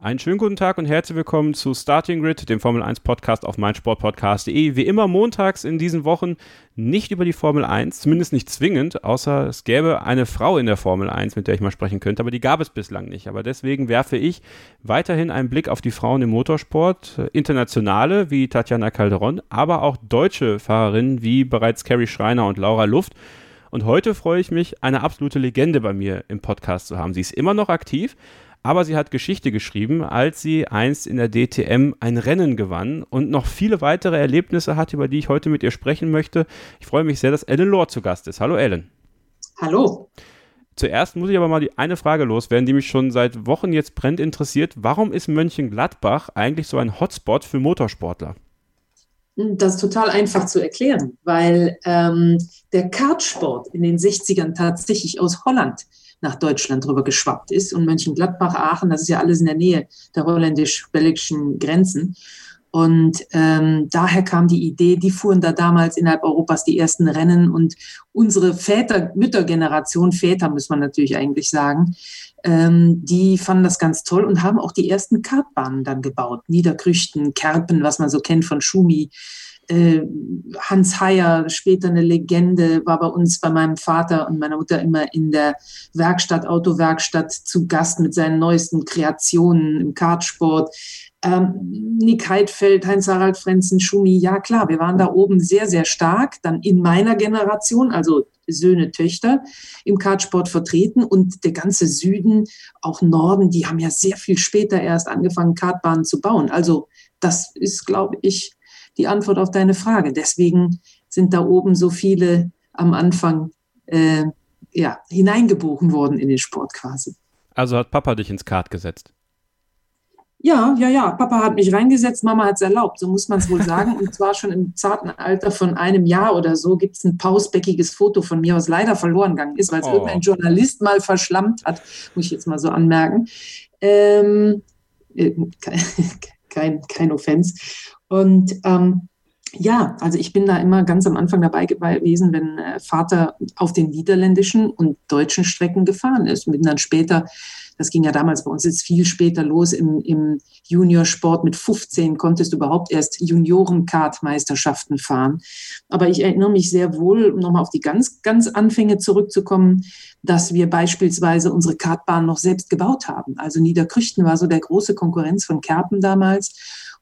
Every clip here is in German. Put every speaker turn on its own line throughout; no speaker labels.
Einen schönen guten Tag und herzlich willkommen zu Starting Grid, dem Formel 1 Podcast auf meinsportpodcast.de. Wie immer montags in diesen Wochen nicht über die Formel 1, zumindest nicht zwingend, außer es gäbe eine Frau in der Formel 1, mit der ich mal sprechen könnte, aber die gab es bislang nicht. Aber deswegen werfe ich weiterhin einen Blick auf die Frauen im Motorsport, internationale wie Tatjana Calderon, aber auch deutsche Fahrerinnen wie bereits Carrie Schreiner und Laura Luft. Und heute freue ich mich, eine absolute Legende bei mir im Podcast zu haben. Sie ist immer noch aktiv, aber sie hat Geschichte geschrieben, als sie einst in der DTM ein Rennen gewann und noch viele weitere Erlebnisse hat, über die ich heute mit ihr sprechen möchte. Ich freue mich sehr, dass Ellen Lohr zu Gast ist. Hallo Ellen.
Hallo.
Zuerst muss ich aber mal die eine Frage loswerden, die mich schon seit Wochen jetzt brennt interessiert. Warum ist Mönchengladbach eigentlich so ein Hotspot für Motorsportler?
Das ist total einfach zu erklären, weil ähm, der Kartsport in den 60ern tatsächlich aus Holland nach Deutschland rüber geschwappt ist. Und Mönchengladbach, Aachen, das ist ja alles in der Nähe der holländisch-belgischen Grenzen. Und ähm, daher kam die Idee, die fuhren da damals innerhalb Europas die ersten Rennen und unsere Väter, Müttergeneration, Väter muss man natürlich eigentlich sagen, ähm, die fanden das ganz toll und haben auch die ersten Kartbahnen dann gebaut. Niederkrüchten, Kerpen, was man so kennt von Schumi, Hans Heyer, später eine Legende, war bei uns, bei meinem Vater und meiner Mutter immer in der Werkstatt, Autowerkstatt zu Gast mit seinen neuesten Kreationen im Kartsport. Ähm, Nick Heidfeld, Heinz-Harald Frenzen, Schumi, ja klar, wir waren da oben sehr, sehr stark, dann in meiner Generation, also Söhne, Töchter im Kartsport vertreten und der ganze Süden, auch Norden, die haben ja sehr viel später erst angefangen, Kartbahnen zu bauen. Also das ist, glaube ich, die Antwort auf deine Frage. Deswegen sind da oben so viele am Anfang äh, ja, hineingeboren worden in den Sport quasi.
Also hat Papa dich ins Kart gesetzt?
Ja, ja, ja. Papa hat mich reingesetzt, Mama hat es erlaubt, so muss man es wohl sagen. Und zwar schon im zarten Alter von einem Jahr oder so gibt es ein pausbäckiges Foto von mir, was leider verloren gegangen ist, weil es oh. irgendein Journalist mal verschlammt hat, muss ich jetzt mal so anmerken. Ähm, äh, kein, kein Offense. Und ähm, ja, also ich bin da immer ganz am Anfang dabei gewesen, wenn äh, Vater auf den niederländischen und deutschen Strecken gefahren ist und bin dann später das ging ja damals bei uns jetzt viel später los im, im Juniorsport. Mit 15 konntest du überhaupt erst Junioren-Kart-Meisterschaften fahren. Aber ich erinnere mich sehr wohl, um nochmal auf die ganz, ganz Anfänge zurückzukommen, dass wir beispielsweise unsere Kartbahn noch selbst gebaut haben. Also Niederkrüchten war so der große Konkurrenz von Kerpen damals.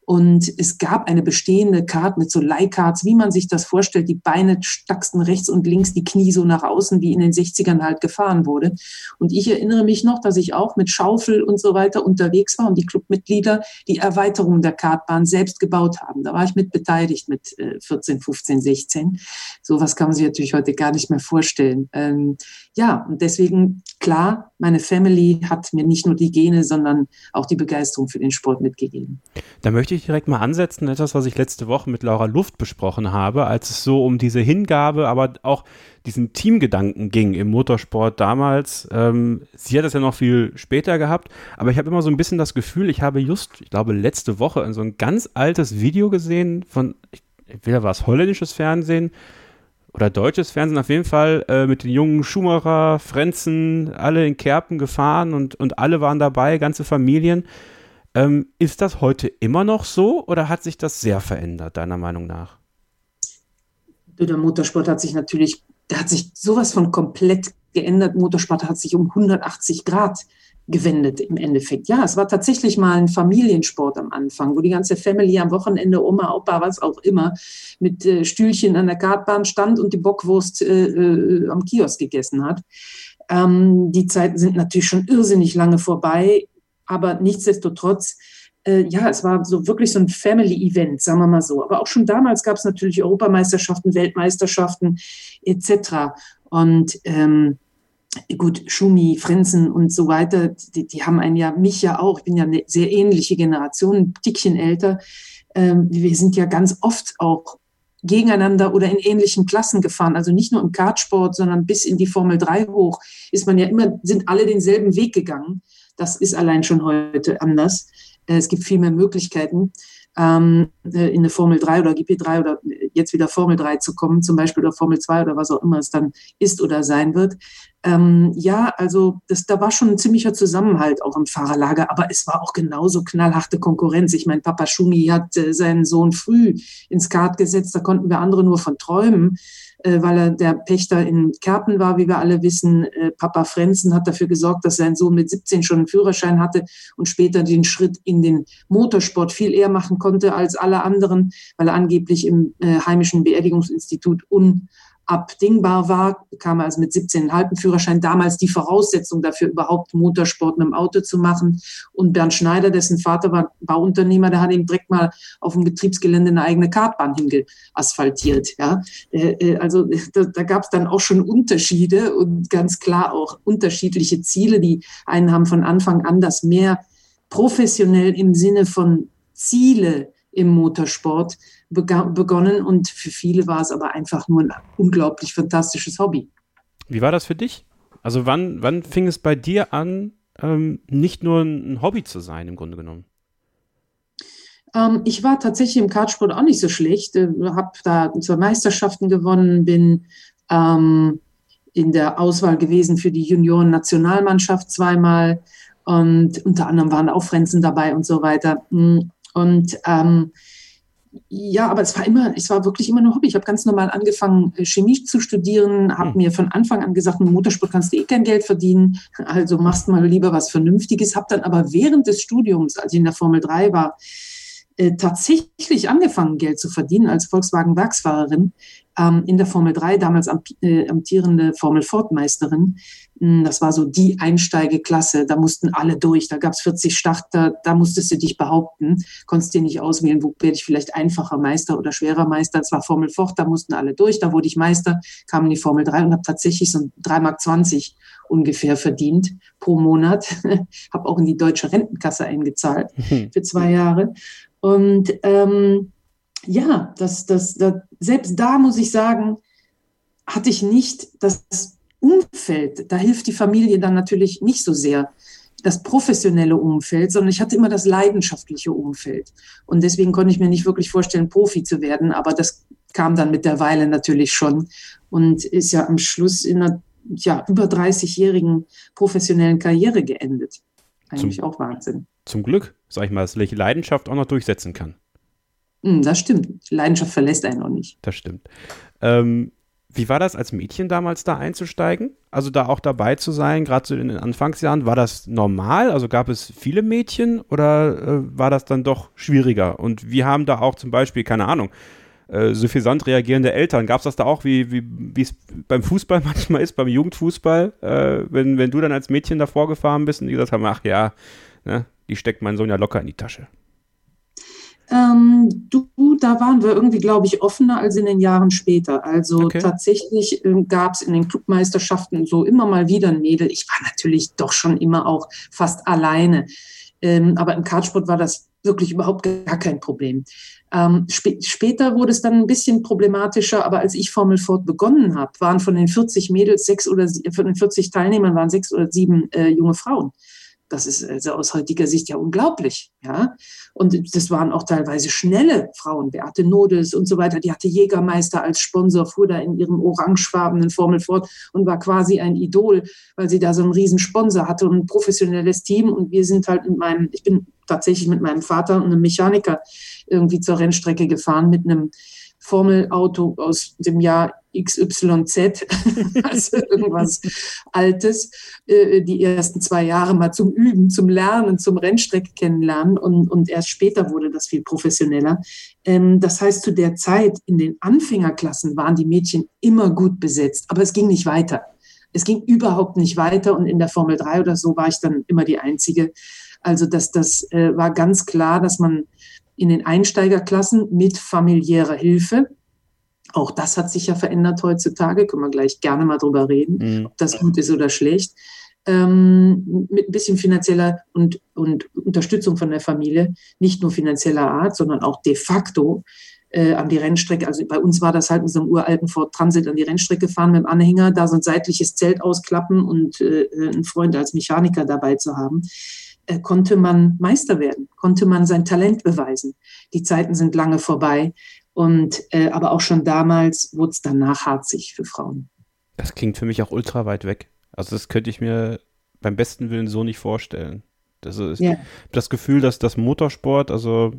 Und es gab eine bestehende Karte mit so Leihkarts, wie man sich das vorstellt. Die Beine stacksten rechts und links, die Knie so nach außen, wie in den 60ern halt gefahren wurde. Und ich erinnere mich noch, dass ich auch mit Schaufel und so weiter unterwegs war und die Clubmitglieder die Erweiterung der Kartbahn selbst gebaut haben. Da war ich mit beteiligt mit 14, 15, 16. Sowas kann man sich natürlich heute gar nicht mehr vorstellen. Ähm, ja, und deswegen, klar, meine Family hat mir nicht nur die Gene, sondern auch die Begeisterung für den Sport mitgegeben.
Da möchte ich direkt mal ansetzen, etwas, was ich letzte Woche mit Laura Luft besprochen habe, als es so um diese Hingabe, aber auch diesen Teamgedanken ging im Motorsport damals. Ähm, sie hat das ja noch viel später gehabt, aber ich habe immer so ein bisschen das Gefühl, ich habe just, ich glaube, letzte Woche so ein ganz altes Video gesehen von, entweder war es holländisches Fernsehen, oder deutsches Fernsehen auf jeden Fall äh, mit den jungen Schumacher, Frenzen, alle in Kerpen gefahren und, und alle waren dabei, ganze Familien. Ähm, ist das heute immer noch so oder hat sich das sehr verändert, deiner Meinung nach?
Der Motorsport hat sich natürlich, der hat sich sowas von komplett geändert. Motorsport hat sich um 180 Grad gewendet im Endeffekt. Ja, es war tatsächlich mal ein Familiensport am Anfang, wo die ganze Family am Wochenende, Oma, Opa, was auch immer, mit äh, Stühlchen an der Kartbahn stand und die Bockwurst äh, äh, am Kiosk gegessen hat. Ähm, die Zeiten sind natürlich schon irrsinnig lange vorbei, aber nichtsdestotrotz äh, ja, es war so wirklich so ein Family-Event, sagen wir mal so. Aber auch schon damals gab es natürlich Europameisterschaften, Weltmeisterschaften etc. Und ähm, gut, Schumi, Frenzen und so weiter, die, die haben einen ja, mich ja auch, ich bin ja eine sehr ähnliche Generation, ein Dickchen älter. Ähm, wir sind ja ganz oft auch gegeneinander oder in ähnlichen Klassen gefahren. Also nicht nur im Kartsport, sondern bis in die Formel 3 hoch ist man ja immer, sind alle denselben Weg gegangen. Das ist allein schon heute anders. Äh, es gibt viel mehr Möglichkeiten ähm, äh, in eine Formel 3 oder GP3 oder jetzt wieder Formel 3 zu kommen, zum Beispiel oder Formel 2 oder was auch immer es dann ist oder sein wird. Ähm, ja, also das, da war schon ein ziemlicher Zusammenhalt auch im Fahrerlager, aber es war auch genauso knallharte Konkurrenz. Ich meine, Papa Schumi hat äh, seinen Sohn früh ins Kart gesetzt, da konnten wir andere nur von träumen äh, weil er der Pächter in Kerpen war, wie wir alle wissen. Äh, Papa Frenzen hat dafür gesorgt, dass sein Sohn mit 17 schon einen Führerschein hatte und später den Schritt in den Motorsport viel eher machen konnte als alle anderen, weil er angeblich im äh, heimischen Beerdigungsinstitut un abdingbar war, er also mit 17,5 Führerschein damals die Voraussetzung dafür, überhaupt Motorsport mit dem Auto zu machen. Und Bernd Schneider, dessen Vater war Bauunternehmer, der hat ihm direkt mal auf dem Betriebsgelände eine eigene Kartbahn hingeasphaltiert. Ja? Äh, also da, da gab es dann auch schon Unterschiede und ganz klar auch unterschiedliche Ziele. Die einen haben von Anfang an das mehr professionell im Sinne von Ziele im Motorsport begonnen und für viele war es aber einfach nur ein unglaublich fantastisches Hobby.
Wie war das für dich? Also wann, wann fing es bei dir an, ähm, nicht nur ein Hobby zu sein im Grunde genommen?
Ähm, ich war tatsächlich im Kartsport auch nicht so schlecht, äh, habe da zwei Meisterschaften gewonnen, bin ähm, in der Auswahl gewesen für die Junioren-Nationalmannschaft zweimal und unter anderem waren auch Frenzen dabei und so weiter. Und ähm, ja, aber es war immer, es war wirklich immer ein Hobby. Ich habe ganz normal angefangen, äh, Chemie zu studieren, habe hm. mir von Anfang an gesagt, mit Motorsport kannst du eh kein Geld verdienen, also machst mal lieber was Vernünftiges. Habe dann aber während des Studiums, als ich in der Formel 3 war, äh, tatsächlich angefangen, Geld zu verdienen als Volkswagen-Werksfahrerin ähm, in der Formel 3, damals am, äh, amtierende Formel Ford-Meisterin. Hm, das war so die Einsteigeklasse, da mussten alle durch, da gab es 40 Starter, da musstest du dich behaupten, konntest dir nicht auswählen, wo werde ich vielleicht einfacher Meister oder schwerer Meister. Das war Formel Ford, da mussten alle durch, da wurde ich Meister, kam in die Formel 3 und habe tatsächlich so 3,20 Mark ungefähr verdient pro Monat. habe auch in die deutsche Rentenkasse eingezahlt mhm. für zwei Jahre. Und ähm, ja, das, das, das, selbst da muss ich sagen, hatte ich nicht das Umfeld. Da hilft die Familie dann natürlich nicht so sehr, das professionelle Umfeld, sondern ich hatte immer das leidenschaftliche Umfeld. Und deswegen konnte ich mir nicht wirklich vorstellen, Profi zu werden. Aber das kam dann mit der Weile natürlich schon und ist ja am Schluss in einer ja, über 30-jährigen professionellen Karriere geendet. Eigentlich zum, auch Wahnsinn.
Zum Glück, sag ich mal, dass Leidenschaft auch noch durchsetzen kann.
Hm, das stimmt. Leidenschaft verlässt einen noch nicht.
Das stimmt. Ähm, wie war das als Mädchen damals da einzusteigen? Also da auch dabei zu sein, gerade so in den Anfangsjahren, war das normal? Also gab es viele Mädchen oder äh, war das dann doch schwieriger? Und wie haben da auch zum Beispiel, keine Ahnung, äh, suffisant reagierende Eltern, gab es das da auch, wie wie es beim Fußball manchmal ist, beim Jugendfußball, äh, wenn, wenn du dann als Mädchen davor gefahren bist und die gesagt haben, ach ja, ne, die steckt mein Sohn ja locker in die Tasche?
Ähm, du, da waren wir irgendwie, glaube ich, offener als in den Jahren später. Also okay. tatsächlich äh, gab es in den Clubmeisterschaften so immer mal wieder ein Mädel. Ich war natürlich doch schon immer auch fast alleine. Ähm, aber im Kartsport war das wirklich überhaupt gar kein Problem. Ähm, sp später wurde es dann ein bisschen problematischer, aber als ich Formel Ford begonnen habe, waren von den 40 Mädels sechs oder von den 40 Teilnehmern waren sechs oder sieben äh, junge Frauen. Das ist also aus heutiger Sicht ja unglaublich, ja. Und das waren auch teilweise schnelle Frauen, Beate Nodes und so weiter. Die hatte Jägermeister als Sponsor, fuhr da in ihrem orangefarbenen Formel fort und war quasi ein Idol, weil sie da so einen riesen Sponsor hatte und ein professionelles Team. Und wir sind halt mit meinem, ich bin tatsächlich mit meinem Vater und einem Mechaniker irgendwie zur Rennstrecke gefahren mit einem Formelauto aus dem Jahr XYZ, also irgendwas Altes, äh, die ersten zwei Jahre mal zum Üben, zum Lernen, zum Rennstrecke kennenlernen und, und erst später wurde das viel professioneller. Ähm, das heißt, zu der Zeit in den Anfängerklassen waren die Mädchen immer gut besetzt, aber es ging nicht weiter. Es ging überhaupt nicht weiter und in der Formel 3 oder so war ich dann immer die Einzige. Also das, das äh, war ganz klar, dass man in den Einsteigerklassen mit familiärer Hilfe, auch das hat sich ja verändert heutzutage, können wir gleich gerne mal drüber reden, mhm. ob das gut ist oder schlecht, ähm, mit ein bisschen finanzieller und, und Unterstützung von der Familie, nicht nur finanzieller Art, sondern auch de facto äh, an die Rennstrecke. Also bei uns war das halt mit so einem uralten Ford Transit an die Rennstrecke fahren mit dem Anhänger, da so ein seitliches Zelt ausklappen und äh, einen Freund als Mechaniker dabei zu haben, äh, konnte man Meister werden, konnte man sein Talent beweisen. Die Zeiten sind lange vorbei und äh, aber auch schon damals wurde es dann nachharzig für Frauen.
Das klingt für mich auch ultra weit weg. Also das könnte ich mir beim besten Willen so nicht vorstellen. Das ist yeah. das Gefühl, dass das Motorsport, also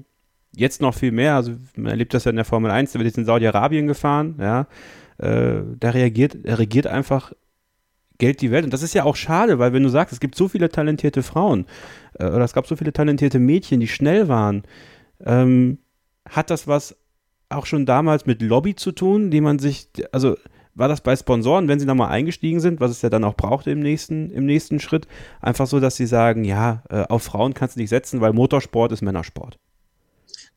jetzt noch viel mehr, also man erlebt das ja in der Formel 1, da wird jetzt in Saudi-Arabien gefahren, ja, äh, da reagiert, regiert einfach Geld die Welt. Und das ist ja auch schade, weil wenn du sagst, es gibt so viele talentierte Frauen äh, oder es gab so viele talentierte Mädchen, die schnell waren, ähm, hat das was auch schon damals mit Lobby zu tun, die man sich, also war das bei Sponsoren, wenn sie nochmal eingestiegen sind, was es ja dann auch brauchte im nächsten, im nächsten Schritt, einfach so, dass sie sagen, ja, äh, auf Frauen kannst du nicht setzen, weil Motorsport ist Männersport.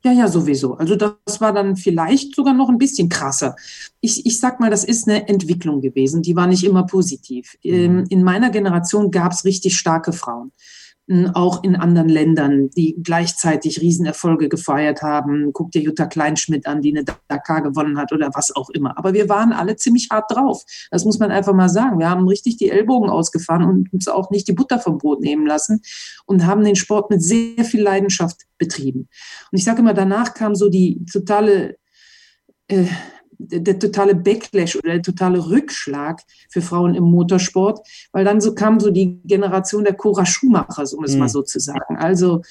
Ja, ja, sowieso. Also das war dann vielleicht sogar noch ein bisschen krasser. Ich, ich sag mal, das ist eine Entwicklung gewesen, die war nicht immer positiv. Mhm. In meiner Generation gab es richtig starke Frauen auch in anderen Ländern, die gleichzeitig Riesenerfolge gefeiert haben. Guck dir Jutta Kleinschmidt an, die eine Dakar gewonnen hat oder was auch immer. Aber wir waren alle ziemlich hart drauf. Das muss man einfach mal sagen. Wir haben richtig die Ellbogen ausgefahren und uns auch nicht die Butter vom Brot nehmen lassen und haben den Sport mit sehr viel Leidenschaft betrieben. Und ich sage immer, danach kam so die totale äh, der, totale Backlash oder der totale Rückschlag für Frauen im Motorsport, weil dann so kam so die Generation der Cora Schumacher, um es mhm. mal so zu sagen. Also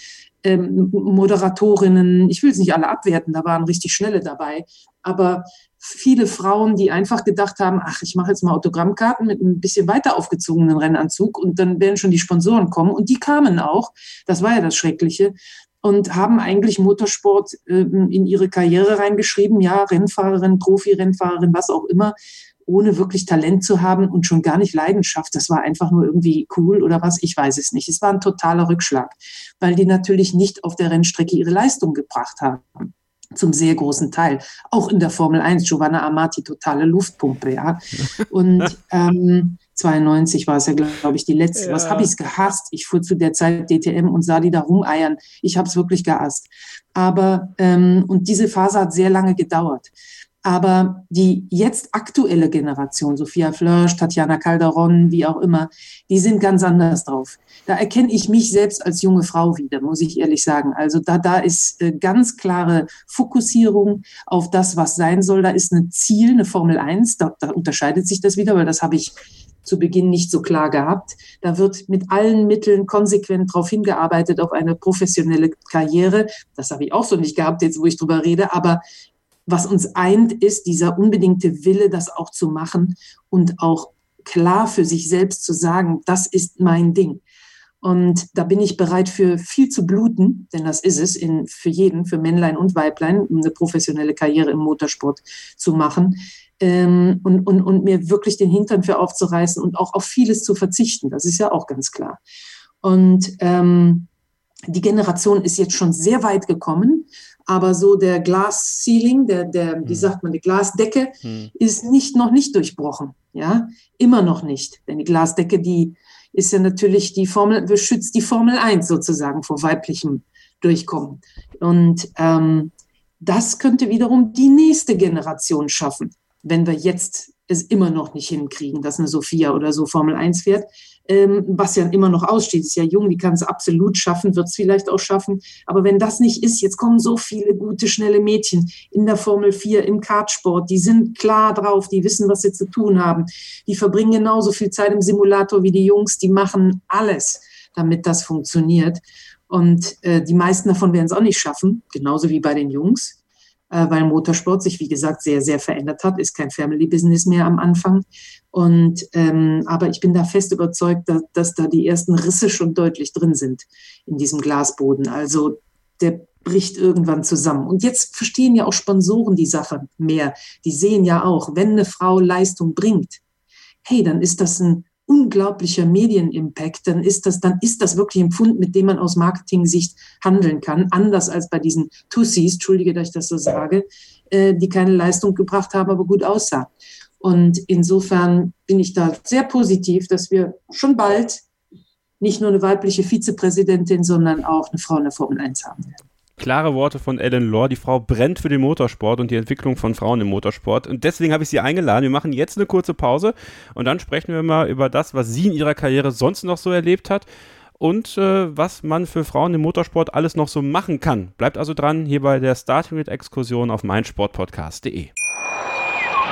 ähm, Moderatorinnen, ich will es nicht alle abwerten, da waren richtig schnelle dabei, aber viele Frauen, die einfach gedacht haben, ach, ich mache jetzt mal Autogrammkarten mit ein bisschen weiter aufgezogenen Rennanzug und dann werden schon die Sponsoren kommen. Und die kamen auch. Das war ja das Schreckliche und haben eigentlich Motorsport äh, in ihre Karriere reingeschrieben, ja, Rennfahrerin, Profi-Rennfahrerin, was auch immer, ohne wirklich Talent zu haben und schon gar nicht Leidenschaft. Das war einfach nur irgendwie cool oder was, ich weiß es nicht. Es war ein totaler Rückschlag, weil die natürlich nicht auf der Rennstrecke ihre Leistung gebracht haben zum sehr großen Teil. Auch in der Formel 1, Giovanna Amati, totale Luftpumpe, ja. Und ähm, 92 war es ja, glaube ich, die letzte. Ja. Was habe ich es gehasst? Ich fuhr zu der Zeit DTM und sah die da rumeiern. Ich habe es wirklich gehasst. Aber, ähm, und diese Phase hat sehr lange gedauert. Aber die jetzt aktuelle Generation, Sophia Flörsch, Tatjana Calderon, wie auch immer, die sind ganz anders drauf. Da erkenne ich mich selbst als junge Frau wieder, muss ich ehrlich sagen. Also da, da ist äh, ganz klare Fokussierung auf das, was sein soll. Da ist ein Ziel, eine Formel 1. Da, da unterscheidet sich das wieder, weil das habe ich zu Beginn nicht so klar gehabt. Da wird mit allen Mitteln konsequent darauf hingearbeitet, auf eine professionelle Karriere. Das habe ich auch so nicht gehabt, jetzt wo ich drüber rede. Aber was uns eint, ist dieser unbedingte Wille, das auch zu machen und auch klar für sich selbst zu sagen, das ist mein Ding. Und da bin ich bereit für viel zu bluten, denn das ist es in, für jeden, für Männlein und Weiblein, um eine professionelle Karriere im Motorsport zu machen ähm, und, und, und mir wirklich den Hintern für aufzureißen und auch auf vieles zu verzichten. Das ist ja auch ganz klar. Und ähm, die Generation ist jetzt schon sehr weit gekommen, aber so der Glass Ceiling, der, der, hm. wie sagt man, die Glasdecke hm. ist nicht, noch nicht durchbrochen. Ja, immer noch nicht. Denn die Glasdecke, die ist ja natürlich die Formel, beschützt die Formel 1 sozusagen vor weiblichem Durchkommen. Und ähm, das könnte wiederum die nächste Generation schaffen wenn wir jetzt es immer noch nicht hinkriegen, dass eine Sophia oder so Formel 1 fährt, ähm, ja immer noch aussteht, ist ja jung, die kann es absolut schaffen, wird es vielleicht auch schaffen. Aber wenn das nicht ist, jetzt kommen so viele gute, schnelle Mädchen in der Formel 4, im Kartsport, die sind klar drauf, die wissen, was sie zu tun haben. Die verbringen genauso viel Zeit im Simulator wie die Jungs, die machen alles, damit das funktioniert. Und äh, die meisten davon werden es auch nicht schaffen, genauso wie bei den Jungs weil Motorsport sich, wie gesagt, sehr, sehr verändert hat, ist kein Family-Business mehr am Anfang. Und ähm, aber ich bin da fest überzeugt, dass, dass da die ersten Risse schon deutlich drin sind in diesem Glasboden. Also der bricht irgendwann zusammen. Und jetzt verstehen ja auch Sponsoren die Sache mehr. Die sehen ja auch, wenn eine Frau Leistung bringt, hey, dann ist das ein unglaublicher Medienimpact, dann ist das, dann ist das wirklich ein Pfund, mit dem man aus Marketing-Sicht handeln kann, anders als bei diesen Tussis, entschuldige, dass ich das so sage, äh, die keine Leistung gebracht haben, aber gut aussah. Und insofern bin ich da sehr positiv, dass wir schon bald nicht nur eine weibliche Vizepräsidentin, sondern auch eine Frau in der Formel 1 haben werden.
Klare Worte von Ellen Law. Die Frau brennt für den Motorsport und die Entwicklung von Frauen im Motorsport. Und deswegen habe ich sie eingeladen. Wir machen jetzt eine kurze Pause und dann sprechen wir mal über das, was sie in ihrer Karriere sonst noch so erlebt hat und äh, was man für Frauen im Motorsport alles noch so machen kann. Bleibt also dran hier bei der Starting Grid Exkursion auf meinsportpodcast.de.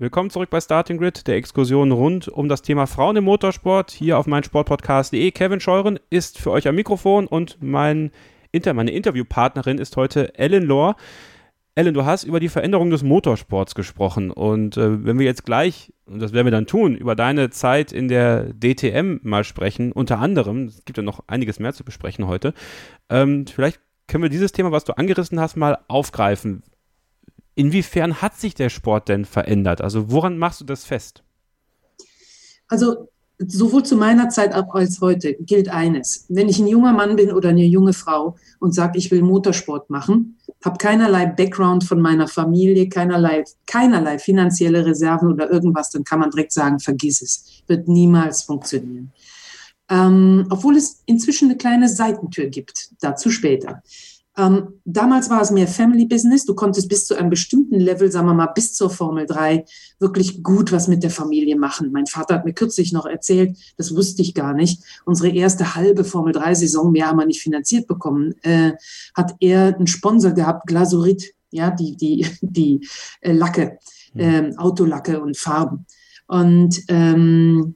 Willkommen zurück bei Starting Grid, der Exkursion rund um das Thema Frauen im Motorsport hier auf meinsportpodcast.de. Kevin Scheuren ist für euch am Mikrofon und mein Inter meine Interviewpartnerin ist heute Ellen Lohr. Ellen, du hast über die Veränderung des Motorsports gesprochen und äh, wenn wir jetzt gleich, und das werden wir dann tun, über deine Zeit in der DTM mal sprechen, unter anderem, es gibt ja noch einiges mehr zu besprechen heute, ähm, vielleicht können wir dieses Thema, was du angerissen hast, mal aufgreifen. Inwiefern hat sich der Sport denn verändert? Also woran machst du das fest?
Also sowohl zu meiner Zeit als heute gilt eines. Wenn ich ein junger Mann bin oder eine junge Frau und sage, ich will Motorsport machen, habe keinerlei Background von meiner Familie, keinerlei, keinerlei finanzielle Reserven oder irgendwas, dann kann man direkt sagen, vergiss es. Wird niemals funktionieren. Ähm, obwohl es inzwischen eine kleine Seitentür gibt, dazu später. Ähm, damals war es mehr Family Business. Du konntest bis zu einem bestimmten Level, sagen wir mal, bis zur Formel 3 wirklich gut was mit der Familie machen. Mein Vater hat mir kürzlich noch erzählt, das wusste ich gar nicht. Unsere erste halbe Formel 3 Saison, mehr haben wir nicht finanziert bekommen, äh, hat er einen Sponsor gehabt, Glasurit, ja, die, die, die äh, Lacke, äh, Autolacke und Farben. Und ähm,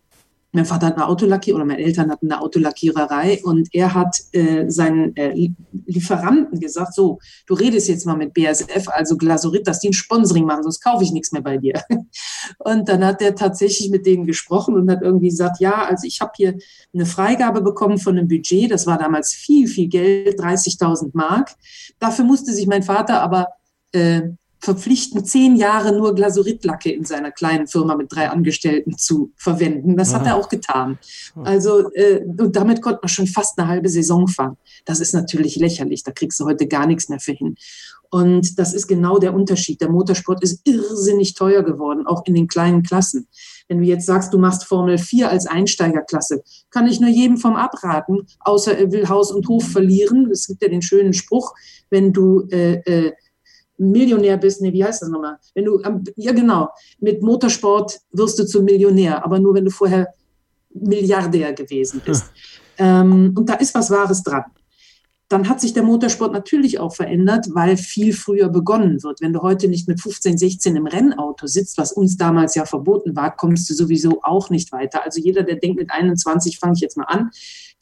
mein Vater hat eine Autolackier oder meine Eltern hatten eine Autolackiererei und er hat äh, seinen äh, Lieferanten gesagt, so, du redest jetzt mal mit BASF, also Glasurit, dass die ein Sponsoring machen, sonst kaufe ich nichts mehr bei dir. Und dann hat er tatsächlich mit denen gesprochen und hat irgendwie gesagt, ja, also ich habe hier eine Freigabe bekommen von einem Budget, das war damals viel, viel Geld, 30.000 Mark. Dafür musste sich mein Vater aber äh, verpflichten, zehn Jahre nur Glasuritlacke in seiner kleinen Firma mit drei Angestellten zu verwenden. Das hat er auch getan. Also, äh, und damit konnte man schon fast eine halbe Saison fahren. Das ist natürlich lächerlich. Da kriegst du heute gar nichts mehr für hin. Und das ist genau der Unterschied. Der Motorsport ist irrsinnig teuer geworden, auch in den kleinen Klassen. Wenn du jetzt sagst, du machst Formel 4 als Einsteigerklasse, kann ich nur jedem vom abraten, außer er will Haus und Hof verlieren. Es gibt ja den schönen Spruch, wenn du äh, äh, Millionär bist, nee, wie heißt das nochmal? Wenn du, ja genau, mit Motorsport wirst du zum Millionär, aber nur wenn du vorher Milliardär gewesen bist. Ähm, und da ist was Wahres dran. Dann hat sich der Motorsport natürlich auch verändert, weil viel früher begonnen wird. Wenn du heute nicht mit 15, 16 im Rennauto sitzt, was uns damals ja verboten war, kommst du sowieso auch nicht weiter. Also jeder, der denkt, mit 21 fange ich jetzt mal an,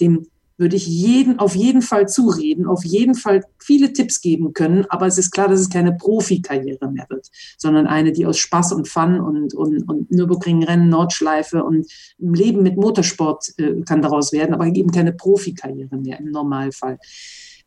dem würde ich jeden, auf jeden Fall zureden, auf jeden Fall viele Tipps geben können. Aber es ist klar, dass es keine Profikarriere mehr wird, sondern eine, die aus Spaß und Fun und, und, und Nürburgring-Rennen, Nordschleife und Leben mit Motorsport äh, kann daraus werden, aber eben keine Profikarriere mehr im Normalfall.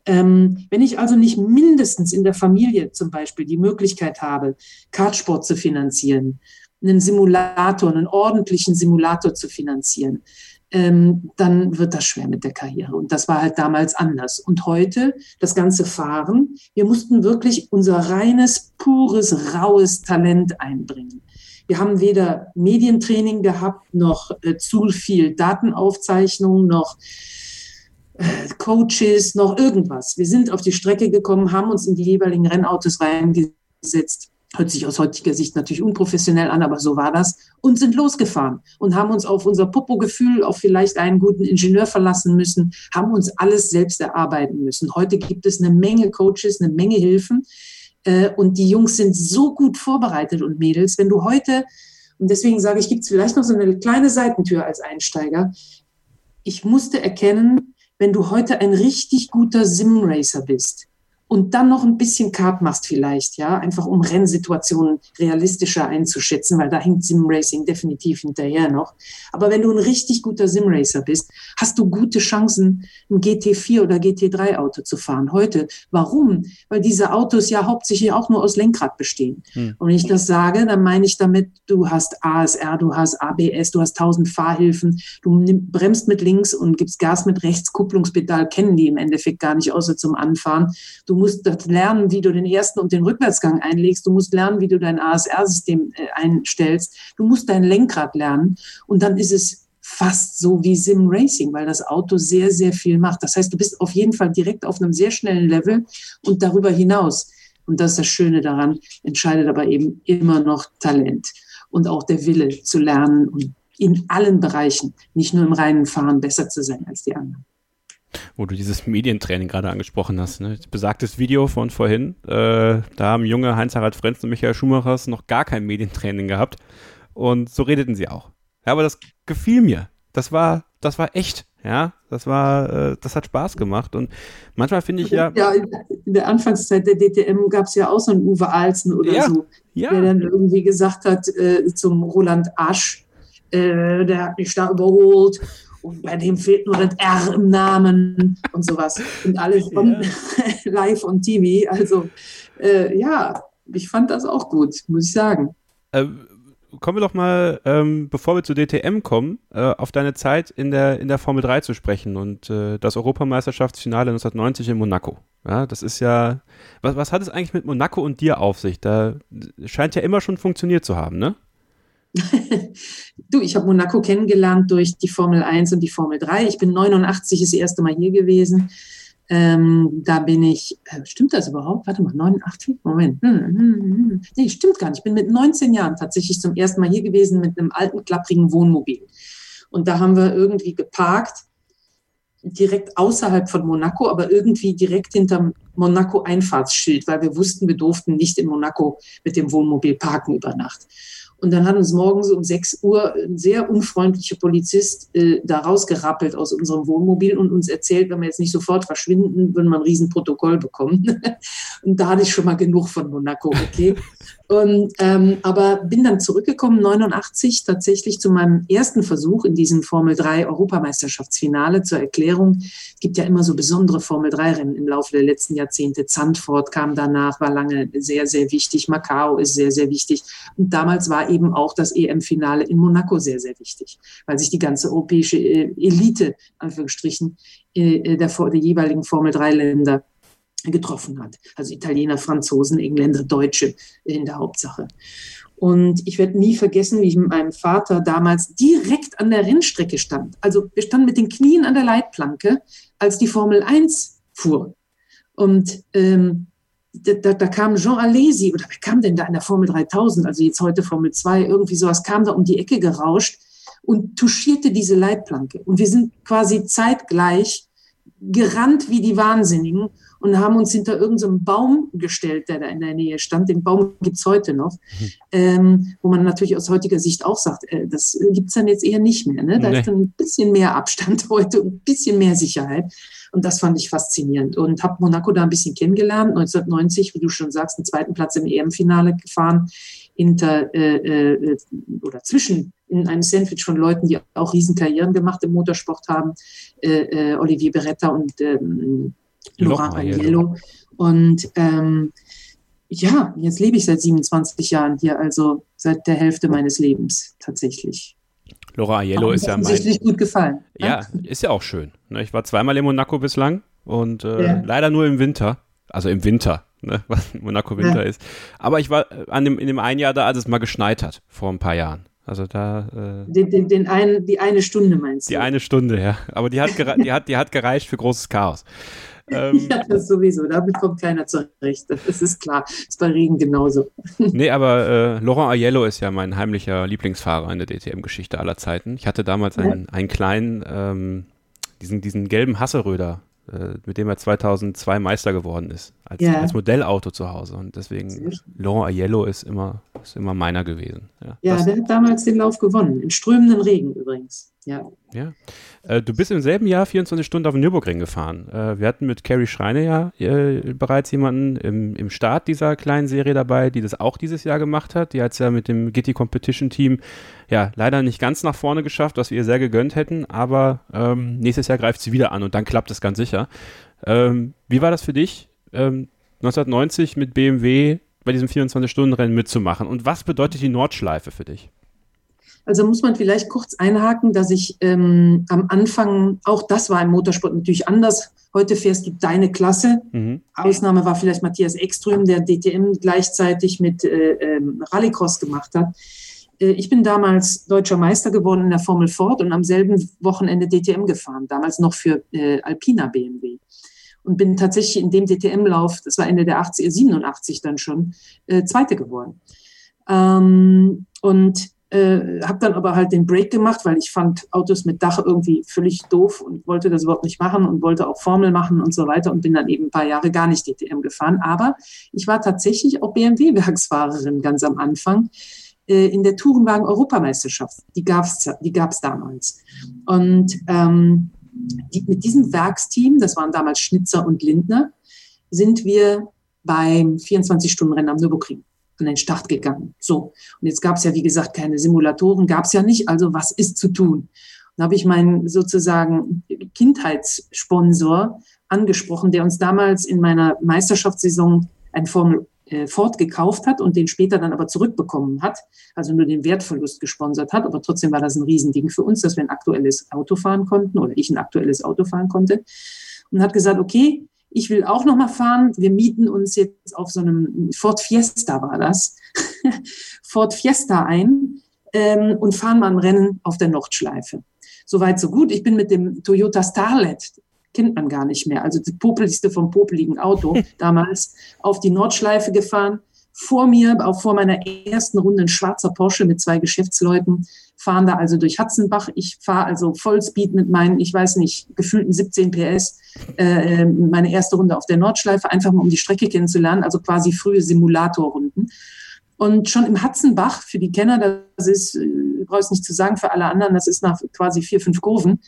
Ähm, wenn ich also nicht mindestens in der Familie zum Beispiel die Möglichkeit habe, Kartsport zu finanzieren, einen Simulator, einen ordentlichen Simulator zu finanzieren, ähm, dann wird das schwer mit der Karriere. Und das war halt damals anders. Und heute, das ganze Fahren, wir mussten wirklich unser reines, pures, raues Talent einbringen. Wir haben weder Medientraining gehabt, noch äh, zu viel Datenaufzeichnung, noch äh, Coaches, noch irgendwas. Wir sind auf die Strecke gekommen, haben uns in die jeweiligen Rennautos reingesetzt hört sich aus heutiger Sicht natürlich unprofessionell an, aber so war das, und sind losgefahren und haben uns auf unser Popo-Gefühl, auf vielleicht einen guten Ingenieur verlassen müssen, haben uns alles selbst erarbeiten müssen. Heute gibt es eine Menge Coaches, eine Menge Hilfen äh, und die Jungs sind so gut vorbereitet und Mädels, wenn du heute, und deswegen sage ich, gibt es vielleicht noch so eine kleine Seitentür als Einsteiger. Ich musste erkennen, wenn du heute ein richtig guter Simracer bist, und dann noch ein bisschen Kart machst vielleicht, ja, einfach um Rennsituationen realistischer einzuschätzen, weil da hinkt Simracing definitiv hinterher noch. Aber wenn du ein richtig guter Simracer bist, hast du gute Chancen, ein GT4 oder GT3 Auto zu fahren. Heute. Warum? Weil diese Autos ja hauptsächlich auch nur aus Lenkrad bestehen. Hm. Und wenn ich das sage, dann meine ich damit, du hast ASR, du hast ABS, du hast tausend Fahrhilfen, du bremst mit links und gibst Gas mit rechts, Kupplungspedal kennen die im Endeffekt gar nicht, außer zum Anfahren. Du musst lernen, wie du den ersten und den Rückwärtsgang einlegst. Du musst lernen, wie du dein ASR-System äh, einstellst. Du musst dein Lenkrad lernen. Und dann ist es fast so wie Sim Racing, weil das Auto sehr, sehr viel macht. Das heißt, du bist auf jeden Fall direkt auf einem sehr schnellen Level und darüber hinaus. Und das ist das Schöne daran, entscheidet aber eben immer noch Talent und auch der Wille zu lernen und in allen Bereichen, nicht nur im reinen Fahren, besser zu sein als die anderen.
Wo du dieses Medientraining gerade angesprochen hast, ne? besagtes Video von vorhin, äh, da haben junge Heinz-Harald Frenz und Michael Schumachers noch gar kein Medientraining gehabt und so redeten sie auch. Ja, aber das gefiel mir. Das war, das war echt. Ja, das war, äh, das hat Spaß gemacht. Und manchmal finde ich ja.
Ja, in der Anfangszeit der DTM gab es ja auch so einen Uwe Alzen oder ja, so, ja. der dann irgendwie gesagt hat äh, zum Roland Asch, äh, der hat mich da überholt und bei dem fehlt nur das R im Namen und sowas. Und alles von ja. live on TV. Also äh, ja, ich fand das auch gut, muss ich sagen.
Ähm, kommen wir doch mal, ähm, bevor wir zu DTM kommen, äh, auf deine Zeit in der, in der Formel 3 zu sprechen und äh, das Europameisterschaftsfinale 1990 in Monaco. Ja, das ist ja, was, was hat es eigentlich mit Monaco und dir auf sich? Da scheint ja immer schon funktioniert zu haben, ne?
du, ich habe Monaco kennengelernt durch die Formel 1 und die Formel 3. Ich bin 89 das erste Mal hier gewesen. Ähm, da bin ich, äh, stimmt das überhaupt? Warte mal, 89? Moment. Hm, hm, hm, hm. Nee, stimmt gar nicht. Ich bin mit 19 Jahren tatsächlich zum ersten Mal hier gewesen mit einem alten, klapprigen Wohnmobil. Und da haben wir irgendwie geparkt, direkt außerhalb von Monaco, aber irgendwie direkt hinterm Monaco-Einfahrtsschild, weil wir wussten, wir durften nicht in Monaco mit dem Wohnmobil parken über Nacht. Und dann hat uns morgens um 6 Uhr ein sehr unfreundlicher Polizist äh, da rausgerappelt aus unserem Wohnmobil und uns erzählt, wenn wir jetzt nicht sofort verschwinden, würden wir ein Riesenprotokoll bekommen. und da hatte ich schon mal genug von Monaco, okay? Und, ähm, aber bin dann zurückgekommen, 89, tatsächlich zu meinem ersten Versuch in diesem Formel 3 Europameisterschaftsfinale. Zur Erklärung, es gibt ja immer so besondere Formel 3 Rennen im Laufe der letzten Jahrzehnte. Zandvoort kam danach, war lange sehr, sehr wichtig. Macau ist sehr, sehr wichtig. Und damals war eben auch das EM-Finale in Monaco sehr, sehr wichtig, weil sich die ganze europäische äh, Elite, Anführungsstrichen, äh, der, der jeweiligen Formel 3 Länder getroffen hat. Also Italiener, Franzosen, Engländer, Deutsche in der Hauptsache. Und ich werde nie vergessen, wie ich mit meinem Vater damals direkt an der Rennstrecke stand. Also wir standen mit den Knien an der Leitplanke, als die Formel 1 fuhr. Und ähm, da, da, kam Jean Alesi, oder wer kam denn da in der Formel 3000, also jetzt heute Formel 2, irgendwie sowas, kam da um die Ecke gerauscht und touchierte diese Leitplanke. Und wir sind quasi zeitgleich gerannt wie die Wahnsinnigen und haben uns hinter irgendeinem so Baum gestellt, der da in der Nähe stand. Den Baum gibt's heute noch, mhm. ähm, wo man natürlich aus heutiger Sicht auch sagt, äh, das gibt's dann jetzt eher nicht mehr. Ne? Da nee. ist dann ein bisschen mehr Abstand heute und ein bisschen mehr Sicherheit. Und das fand ich faszinierend und habe Monaco da ein bisschen kennengelernt. 1990, wie du schon sagst, einen zweiten Platz im EM-Finale gefahren, hinter äh, äh, oder zwischen in einem Sandwich von Leuten, die auch Riesenkarrieren gemacht im Motorsport haben, äh, äh, Olivier Beretta und ähm, Laurent Agnello. Und ähm, ja, jetzt lebe ich seit 27 Jahren hier, also seit der Hälfte meines Lebens tatsächlich.
Laura Aiello ist ja
mein. gut gefallen.
Ne? Ja, ist ja auch schön. Ne? Ich war zweimal in Monaco bislang und äh, ja. leider nur im Winter. Also im Winter, ne? was Monaco Winter ja. ist. Aber ich war an dem, in dem einen Jahr da, als es mal geschneit hat, vor ein paar Jahren. Also da.
Äh, den, den, den einen, die eine Stunde meinst
du? Die eine Stunde, ja. Aber die hat, die hat, die hat gereicht für großes Chaos.
Ähm, ja, das sowieso. Damit kommt keiner zurecht. Das ist klar. Das ist bei Regen genauso.
nee, aber äh, Laurent Aiello ist ja mein heimlicher Lieblingsfahrer in der DTM-Geschichte aller Zeiten. Ich hatte damals einen, einen kleinen, ähm, diesen, diesen gelben Hasseröder, äh, mit dem er 2002 Meister geworden ist, als, ja. als Modellauto zu Hause. Und deswegen, Laurent Aiello ist immer ist immer meiner gewesen.
Ja, ja der hat damals den Lauf gewonnen, in strömenden Regen übrigens. Ja.
ja. Äh, du bist im selben Jahr 24 Stunden auf den Nürburgring gefahren. Äh, wir hatten mit Carrie Schreiner ja äh, bereits jemanden im, im Start dieser kleinen Serie dabei, die das auch dieses Jahr gemacht hat. Die hat es ja mit dem Gitti Competition Team ja leider nicht ganz nach vorne geschafft, was wir ihr sehr gegönnt hätten, aber ähm, nächstes Jahr greift sie wieder an und dann klappt es ganz sicher. Ähm, wie war das für dich, ähm, 1990 mit BMW bei diesem 24-Stunden-Rennen mitzumachen? Und was bedeutet die Nordschleife für dich?
Also muss man vielleicht kurz einhaken, dass ich ähm, am Anfang, auch das war im Motorsport natürlich anders. Heute fährst du deine Klasse. Mhm. Ausnahme war vielleicht Matthias Ekström, der DTM gleichzeitig mit äh, ähm, Rallycross gemacht hat. Äh, ich bin damals deutscher Meister geworden in der Formel Ford und am selben Wochenende DTM gefahren, damals noch für äh, Alpina BMW. Und bin tatsächlich in dem DTM-Lauf, das war Ende der 80er, 87 dann schon, äh, Zweite geworden. Ähm, und äh, habe dann aber halt den Break gemacht, weil ich fand Autos mit Dach irgendwie völlig doof und wollte das überhaupt nicht machen und wollte auch Formel machen und so weiter und bin dann eben ein paar Jahre gar nicht DTM gefahren. Aber ich war tatsächlich auch BMW-Werksfahrerin ganz am Anfang äh, in der Tourenwagen-Europameisterschaft. Die gab es die gab's damals. Und ähm, die, mit diesem Werksteam, das waren damals Schnitzer und Lindner, sind wir beim 24-Stunden-Rennen am Nürburgring an den Start gegangen. So, und jetzt gab es ja, wie gesagt, keine Simulatoren, gab es ja nicht. Also was ist zu tun? Da habe ich meinen sozusagen Kindheitssponsor angesprochen, der uns damals in meiner Meisterschaftssaison ein Formel äh, Ford gekauft hat und den später dann aber zurückbekommen hat, also nur den Wertverlust gesponsert hat. Aber trotzdem war das ein Riesending für uns, dass wir ein aktuelles Auto fahren konnten oder ich ein aktuelles Auto fahren konnte. Und hat gesagt, okay, ich will auch noch mal fahren. Wir mieten uns jetzt auf so einem Ford Fiesta war das, Ford Fiesta ein ähm, und fahren mal ein Rennen auf der Nordschleife. Soweit so gut. Ich bin mit dem Toyota Starlet, kennt man gar nicht mehr, also das popeligste vom popeligen Auto damals auf die Nordschleife gefahren. Vor mir, auch vor meiner ersten Runde, ein schwarzer Porsche mit zwei Geschäftsleuten fahren da also durch Hatzenbach. Ich fahre also Vollspeed mit meinen, ich weiß nicht, gefühlten 17 PS, äh, meine erste Runde auf der Nordschleife, einfach mal um die Strecke kennenzulernen, also quasi frühe Simulatorrunden. Und schon im Hatzenbach, für die Kenner, das ist, äh, brauche ich nicht zu sagen, für alle anderen, das ist nach quasi vier, fünf Kurven,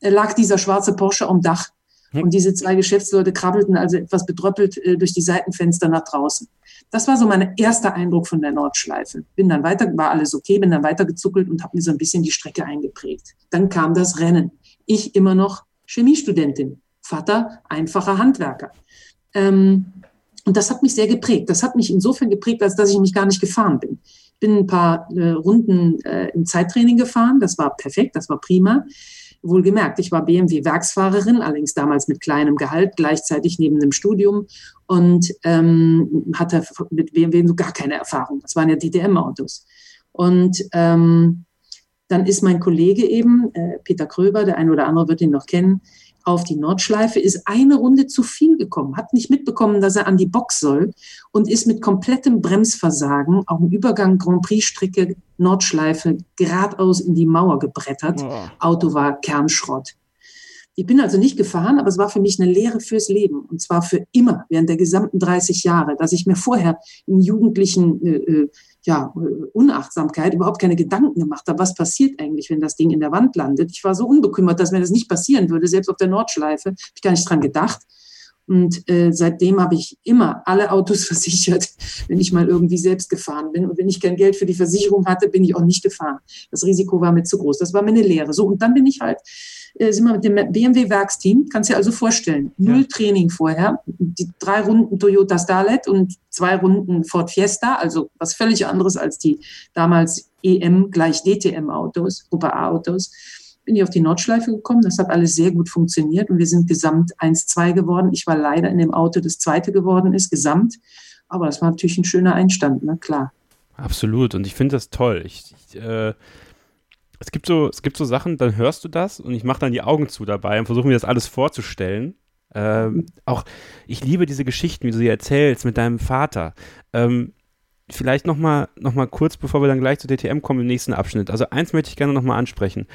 äh, lag dieser schwarze Porsche am Dach. Hm. Und diese zwei Geschäftsleute krabbelten also etwas bedröppelt äh, durch die Seitenfenster nach draußen. Das war so mein erster Eindruck von der Nordschleife. Bin dann weiter, war alles okay, bin dann weitergezuckelt und habe mir so ein bisschen die Strecke eingeprägt. Dann kam das Rennen. Ich immer noch Chemiestudentin, Vater einfacher Handwerker. Ähm, und das hat mich sehr geprägt. Das hat mich insofern geprägt, als dass ich mich gar nicht gefahren bin. Bin ein paar äh, Runden äh, im Zeittraining gefahren. Das war perfekt, das war prima. Wohlgemerkt, ich war BMW-Werksfahrerin, allerdings damals mit kleinem Gehalt, gleichzeitig neben dem Studium und ähm, hatte mit BMW so gar keine Erfahrung. Das waren ja DTM-Autos. Und ähm, dann ist mein Kollege eben, äh, Peter Kröber, der eine oder andere wird ihn noch kennen, auf die Nordschleife, ist eine Runde zu viel gekommen, hat nicht mitbekommen, dass er an die Box soll und ist mit komplettem Bremsversagen auf dem Übergang Grand Prix-Strecke Nordschleife geradeaus in die Mauer gebrettert. Oh. Auto war Kernschrott. Ich bin also nicht gefahren, aber es war für mich eine Lehre fürs Leben. Und zwar für immer, während der gesamten 30 Jahre, dass ich mir vorher in jugendlichen äh, äh ja, Unachtsamkeit überhaupt keine Gedanken gemacht habe, was passiert eigentlich, wenn das Ding in der Wand landet. Ich war so unbekümmert, dass mir das nicht passieren würde, selbst auf der Nordschleife. Habe ich gar nicht dran gedacht. Und äh, seitdem habe ich immer alle Autos versichert, wenn ich mal irgendwie selbst gefahren bin. Und wenn ich kein Geld für die Versicherung hatte, bin ich auch nicht gefahren. Das Risiko war mir zu groß. Das war mir eine Lehre. So, und dann bin ich halt äh, sind wir mit dem BMW-Werksteam, kannst dir also vorstellen, null ja. Training vorher, die drei Runden Toyota Starlet und zwei Runden Ford Fiesta, also was völlig anderes als die damals EM gleich DTM-Autos, Gruppe A-Autos bin ich auf die Nordschleife gekommen. Das hat alles sehr gut funktioniert und wir sind gesamt 1-2 geworden. Ich war leider in dem Auto, das zweite geworden ist, gesamt. Aber das war natürlich ein schöner Einstand, ne? klar.
Absolut. Und ich finde das toll. Ich, ich äh, es gibt so, es gibt so Sachen, dann hörst du das und ich mache dann die Augen zu dabei und versuche mir das alles vorzustellen. Ähm, auch, ich liebe diese Geschichten, wie du sie erzählst mit deinem Vater. Ähm, vielleicht nochmal noch mal kurz, bevor wir dann gleich zu DTM kommen im nächsten Abschnitt. Also eins möchte ich gerne nochmal ansprechen.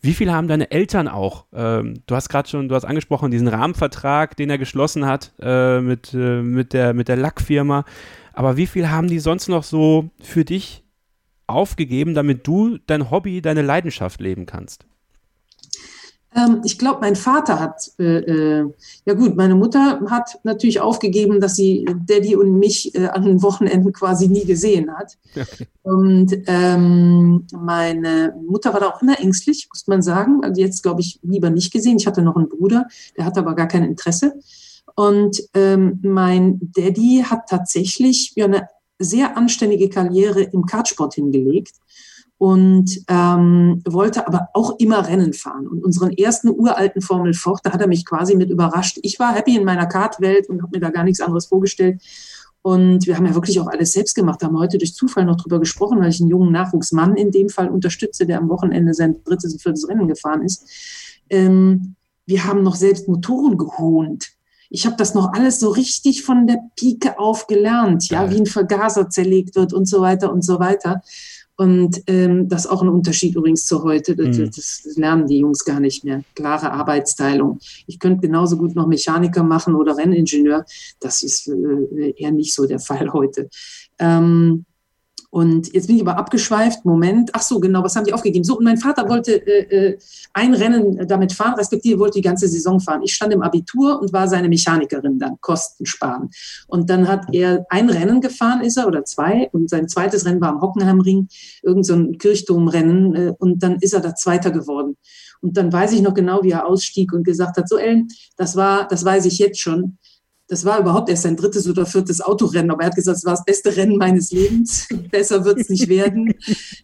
Wie viel haben deine Eltern auch? Ähm, du hast gerade schon, du hast angesprochen, diesen Rahmenvertrag, den er geschlossen hat äh, mit, äh, mit, der, mit der Lackfirma. Aber wie viel haben die sonst noch so für dich aufgegeben, damit du dein Hobby, deine Leidenschaft leben kannst?
Ähm, ich glaube, mein Vater hat, äh, äh, ja gut, meine Mutter hat natürlich aufgegeben, dass sie Daddy und mich äh, an den Wochenenden quasi nie gesehen hat. Okay. Und ähm, meine Mutter war da auch immer ängstlich, muss man sagen. Also jetzt, glaube ich, lieber nicht gesehen. Ich hatte noch einen Bruder, der hatte aber gar kein Interesse. Und ähm, mein Daddy hat tatsächlich ja, eine sehr anständige Karriere im Kartsport hingelegt und ähm, wollte aber auch immer Rennen fahren. Und unseren ersten uralten Formel Ford, da hat er mich quasi mit überrascht. Ich war happy in meiner Kartwelt und habe mir da gar nichts anderes vorgestellt. Und wir haben ja wirklich auch alles selbst gemacht, haben heute durch Zufall noch drüber gesprochen, weil ich einen jungen Nachwuchsmann in dem Fall unterstütze, der am Wochenende sein drittes und viertes Rennen gefahren ist. Ähm, wir haben noch selbst Motoren gehohnt. Ich habe das noch alles so richtig von der Pike auf gelernt, ja, wie ein Vergaser zerlegt wird und so weiter und so weiter. Und ähm, das ist auch ein Unterschied übrigens zu heute. Das, mhm. das, lernen die Jungs gar nicht mehr. Klare Arbeitsteilung. Ich könnte genauso gut noch Mechaniker machen oder Renningenieur. Das ist äh, eher nicht so der Fall heute. Ähm, und jetzt bin ich aber abgeschweift. Moment. Ach so, genau, was haben die aufgegeben? So, und mein Vater wollte äh, äh, ein Rennen damit fahren, respektive wollte die ganze Saison fahren. Ich stand im Abitur und war seine Mechanikerin dann, Kosten sparen. Und dann hat er ein Rennen gefahren, ist er, oder zwei. Und sein zweites Rennen war am Hockenheimring, irgend so Kirchturmrennen. Äh, und dann ist er da Zweiter geworden. Und dann weiß ich noch genau, wie er ausstieg und gesagt hat, so Ellen, das war, das weiß ich jetzt schon das war überhaupt erst sein drittes oder viertes Autorennen, aber er hat gesagt, es war das beste Rennen meines Lebens. Besser wird es nicht werden.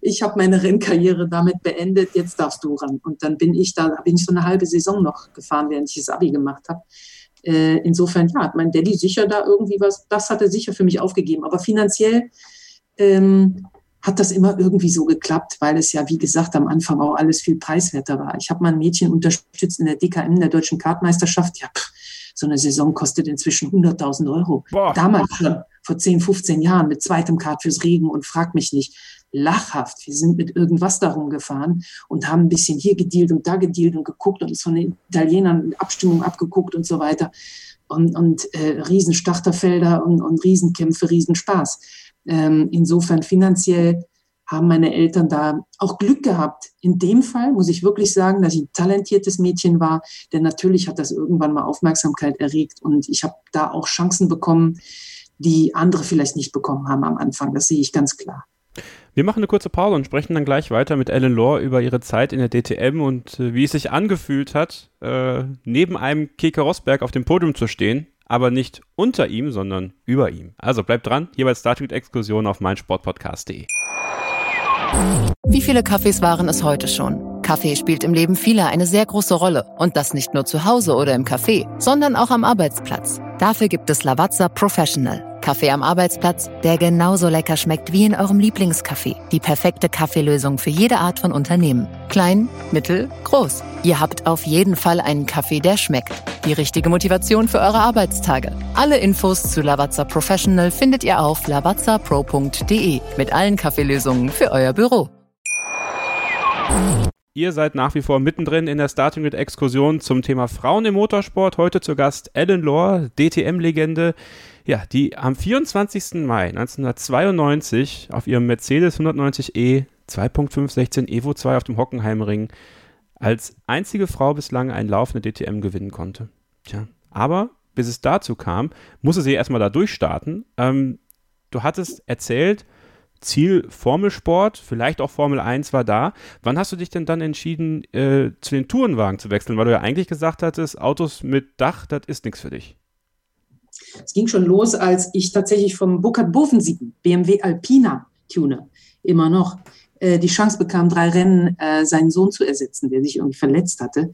Ich habe meine Rennkarriere damit beendet. Jetzt darfst du ran. Und dann bin ich da, bin ich so eine halbe Saison noch gefahren, während ich das Abi gemacht habe. Äh, insofern, ja, hat mein Daddy sicher da irgendwie was, das hat er sicher für mich aufgegeben. Aber finanziell ähm, hat das immer irgendwie so geklappt, weil es ja, wie gesagt, am Anfang auch alles viel preiswerter war. Ich habe mein Mädchen unterstützt in der DKM, der Deutschen Kartmeisterschaft. Ja, pff, so eine Saison kostet inzwischen 100.000 Euro. Boah. Damals schon, vor 10, 15 Jahren, mit zweitem Kart fürs Regen und frag mich nicht. Lachhaft. Wir sind mit irgendwas darum gefahren und haben ein bisschen hier gedealt und da gedealt und geguckt und uns von den Italienern Abstimmung abgeguckt und so weiter. Und, und äh, Riesenstarterfelder und, und Riesenkämpfe, Riesenspaß. Ähm, insofern finanziell haben meine Eltern da auch Glück gehabt. In dem Fall muss ich wirklich sagen, dass ich ein talentiertes Mädchen war, denn natürlich hat das irgendwann mal Aufmerksamkeit erregt und ich habe da auch Chancen bekommen, die andere vielleicht nicht bekommen haben am Anfang. Das sehe ich ganz klar.
Wir machen eine kurze Pause und sprechen dann gleich weiter mit Ellen Lohr über ihre Zeit in der DTM und äh, wie es sich angefühlt hat, äh, neben einem Keke Rosberg auf dem Podium zu stehen, aber nicht unter ihm, sondern über ihm. Also bleibt dran, hier bei Startweek Exkursion auf meinsportpodcast.de.
Wie viele Kaffees waren es heute schon? Kaffee spielt im Leben vieler eine sehr große Rolle. Und das nicht nur zu Hause oder im Café, sondern auch am Arbeitsplatz. Dafür gibt es Lavazza Professional. Kaffee am Arbeitsplatz, der genauso lecker schmeckt wie in eurem Lieblingscafé. Die perfekte Kaffeelösung für jede Art von Unternehmen. Klein, mittel, groß. Ihr habt auf jeden Fall einen Kaffee, der schmeckt. Die richtige Motivation für eure Arbeitstage. Alle Infos zu Lavazza Professional findet ihr auf lavazzapro.de mit allen Kaffeelösungen für euer Büro.
Ihr seid nach wie vor mittendrin in der Starting Grid Exkursion zum Thema Frauen im Motorsport. Heute zu Gast Ellen Lohr, DTM-Legende, ja, die am 24. Mai 1992 auf ihrem Mercedes 190e 2.516 Evo 2 auf dem Hockenheimring als einzige Frau bislang einen Lauf in der DTM gewinnen konnte. Tja, aber bis es dazu kam, musste sie erstmal da durchstarten. Ähm, du hattest erzählt, Ziel Formelsport, vielleicht auch Formel 1 war da. Wann hast du dich denn dann entschieden, äh, zu den Tourenwagen zu wechseln? Weil du ja eigentlich gesagt hattest, Autos mit Dach, das ist nichts für dich.
Es ging schon los, als ich tatsächlich vom Burkhard Bovensieben, BMW Alpina Tuner, immer noch, äh, die Chance bekam, drei Rennen äh, seinen Sohn zu ersetzen, der sich irgendwie verletzt hatte.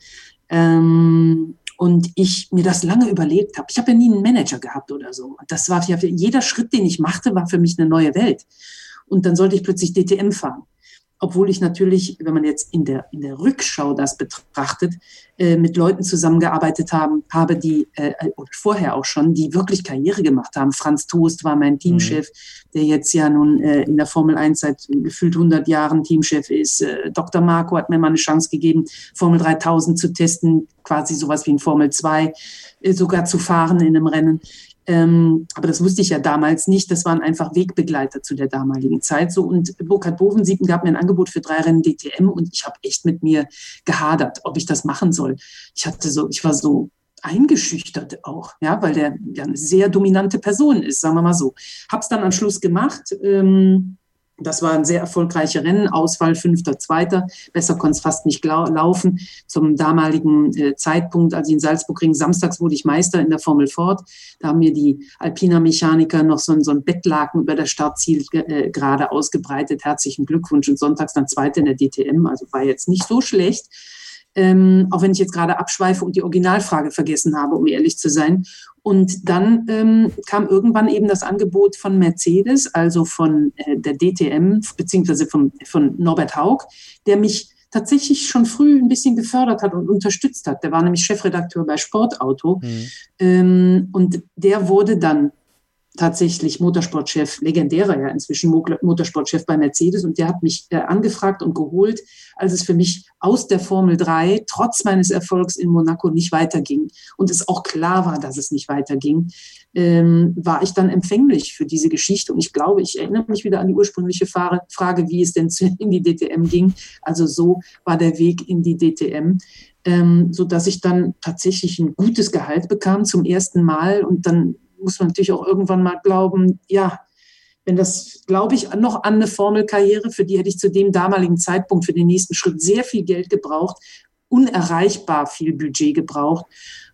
Ähm, und ich mir das lange überlegt habe. Ich habe ja nie einen Manager gehabt oder so. Das war ja jeder Schritt, den ich machte, war für mich eine neue Welt. Und dann sollte ich plötzlich DTM fahren. Obwohl ich natürlich, wenn man jetzt in der, in der Rückschau das betrachtet, äh, mit Leuten zusammengearbeitet haben, habe, die, äh, oder vorher auch schon, die wirklich Karriere gemacht haben. Franz Toast war mein Teamchef, mhm. der jetzt ja nun äh, in der Formel 1 seit gefühlt 100 Jahren Teamchef ist. Äh, Dr. Marco hat mir mal eine Chance gegeben, Formel 3000 zu testen, quasi sowas wie in Formel 2, äh, sogar zu fahren in einem Rennen. Ähm, aber das wusste ich ja damals nicht. Das waren einfach Wegbegleiter zu der damaligen Zeit. So und Burkhard Bovensiepen gab mir ein Angebot für drei Rennen DTM und ich habe echt mit mir gehadert, ob ich das machen soll. Ich hatte so, ich war so eingeschüchtert auch, ja, weil der ja eine sehr dominante Person ist, sagen wir mal so. Hab's dann am Schluss gemacht. Ähm, das war ein sehr erfolgreicher Rennen, Ausfall fünfter, zweiter. Besser konnte es fast nicht laufen. Zum damaligen äh, Zeitpunkt, als ich in Salzburg ring, samstags wurde ich Meister in der Formel Ford. Da haben mir die Alpina Mechaniker noch so, so ein Bettlaken über der Startziel äh, gerade ausgebreitet. Herzlichen Glückwunsch. Und sonntags dann Zweiter in der DTM. Also war jetzt nicht so schlecht ähm, auch wenn ich jetzt gerade abschweife und die Originalfrage vergessen habe, um ehrlich zu sein. Und dann ähm, kam irgendwann eben das Angebot von Mercedes, also von äh, der DTM, beziehungsweise von, von Norbert Haug, der mich tatsächlich schon früh ein bisschen gefördert hat und unterstützt hat. Der war nämlich Chefredakteur bei Sportauto. Mhm. Ähm, und der wurde dann tatsächlich Motorsportchef, legendärer ja inzwischen Motorsportchef bei Mercedes. Und der hat mich äh, angefragt und geholt, als es für mich aus der Formel 3 trotz meines Erfolgs in Monaco nicht weiterging. Und es auch klar war, dass es nicht weiterging, ähm, war ich dann empfänglich für diese Geschichte. Und ich glaube, ich erinnere mich wieder an die ursprüngliche Frage, wie es denn in die DTM ging. Also so war der Weg in die DTM. Ähm, so dass ich dann tatsächlich ein gutes Gehalt bekam zum ersten Mal. Und dann muss man natürlich auch irgendwann mal glauben, ja, wenn das, glaube ich, noch an eine Formelkarriere, für die hätte ich zu dem damaligen Zeitpunkt für den nächsten Schritt sehr viel Geld gebraucht, unerreichbar viel Budget gebraucht.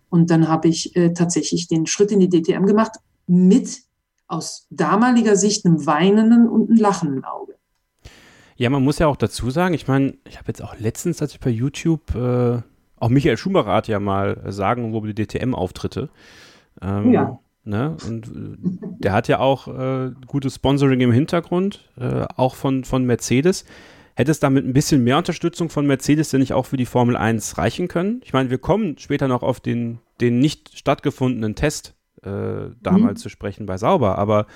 Und dann habe ich äh, tatsächlich den Schritt in die DTM gemacht mit aus damaliger Sicht einem weinenden und einem lachenden Auge.
Ja, man muss ja auch dazu sagen, ich meine, ich habe jetzt auch letztens, als ich bei YouTube, äh, auch Michael Schumacher hat ja mal sagen, wo die DTM-Auftritte. Ähm, ja. Ne? Und äh, der hat ja auch äh, gutes Sponsoring im Hintergrund, äh, auch von, von Mercedes. Hätte es damit ein bisschen mehr Unterstützung von Mercedes denn nicht auch für die Formel 1 reichen können? Ich meine, wir kommen später noch auf den, den nicht stattgefundenen Test äh, damals mhm. zu sprechen bei Sauber, aber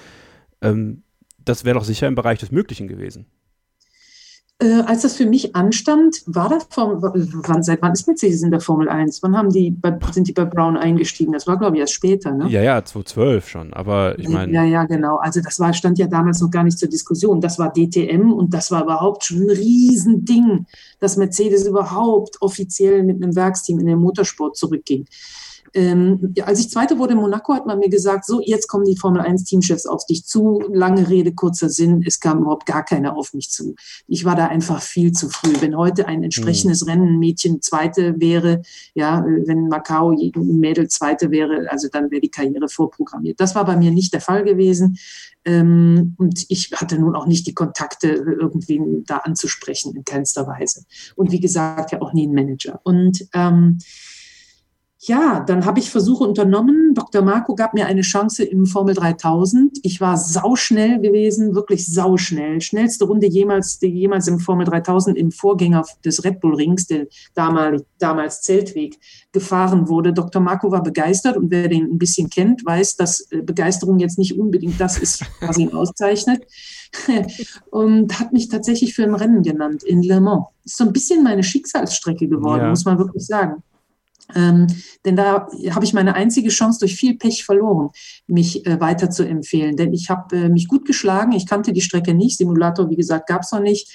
ähm, das wäre doch sicher im Bereich des Möglichen gewesen.
Äh, als das für mich anstand, war das Formel, wann, seit wann ist Mercedes in der Formel 1? Wann haben die bei, sind die bei Brown eingestiegen? Das war, glaube ich, erst später, ne?
Ja, ja, 2012 schon, aber ich meine.
Ja, ja, genau. Also das war, stand ja damals noch gar nicht zur Diskussion. Das war DTM und das war überhaupt schon ein Riesending, dass Mercedes überhaupt offiziell mit einem Werksteam in den Motorsport zurückging. Ähm, als ich Zweite wurde in Monaco, hat man mir gesagt, so, jetzt kommen die Formel 1 Teamchefs auf dich zu. Lange Rede, kurzer Sinn, es kam überhaupt gar keiner auf mich zu. Ich war da einfach viel zu früh. Wenn heute ein entsprechendes mhm. Rennen Mädchen Zweite wäre, ja, wenn Macau ein Mädel Zweite wäre, also dann wäre die Karriere vorprogrammiert. Das war bei mir nicht der Fall gewesen. Ähm, und ich hatte nun auch nicht die Kontakte, irgendwie da anzusprechen, in keinster Weise. Und wie gesagt, ja auch nie ein Manager. Und ähm, ja, dann habe ich Versuche unternommen. Dr. Marco gab mir eine Chance im Formel 3000. Ich war sauschnell gewesen, wirklich sauschnell. Schnellste Runde jemals, die jemals im Formel 3000 im Vorgänger des Red Bull Rings, der damals, damals Zeltweg, gefahren wurde. Dr. Marco war begeistert und wer den ein bisschen kennt, weiß, dass äh, Begeisterung jetzt nicht unbedingt das ist, was ihn auszeichnet. und hat mich tatsächlich für ein Rennen genannt in Le Mans. Ist so ein bisschen meine Schicksalsstrecke geworden, ja. muss man wirklich sagen. Ähm, denn da habe ich meine einzige Chance durch viel Pech verloren, mich äh, weiter zu empfehlen. Denn ich habe äh, mich gut geschlagen. Ich kannte die Strecke nicht. Simulator, wie gesagt, gab es noch nicht.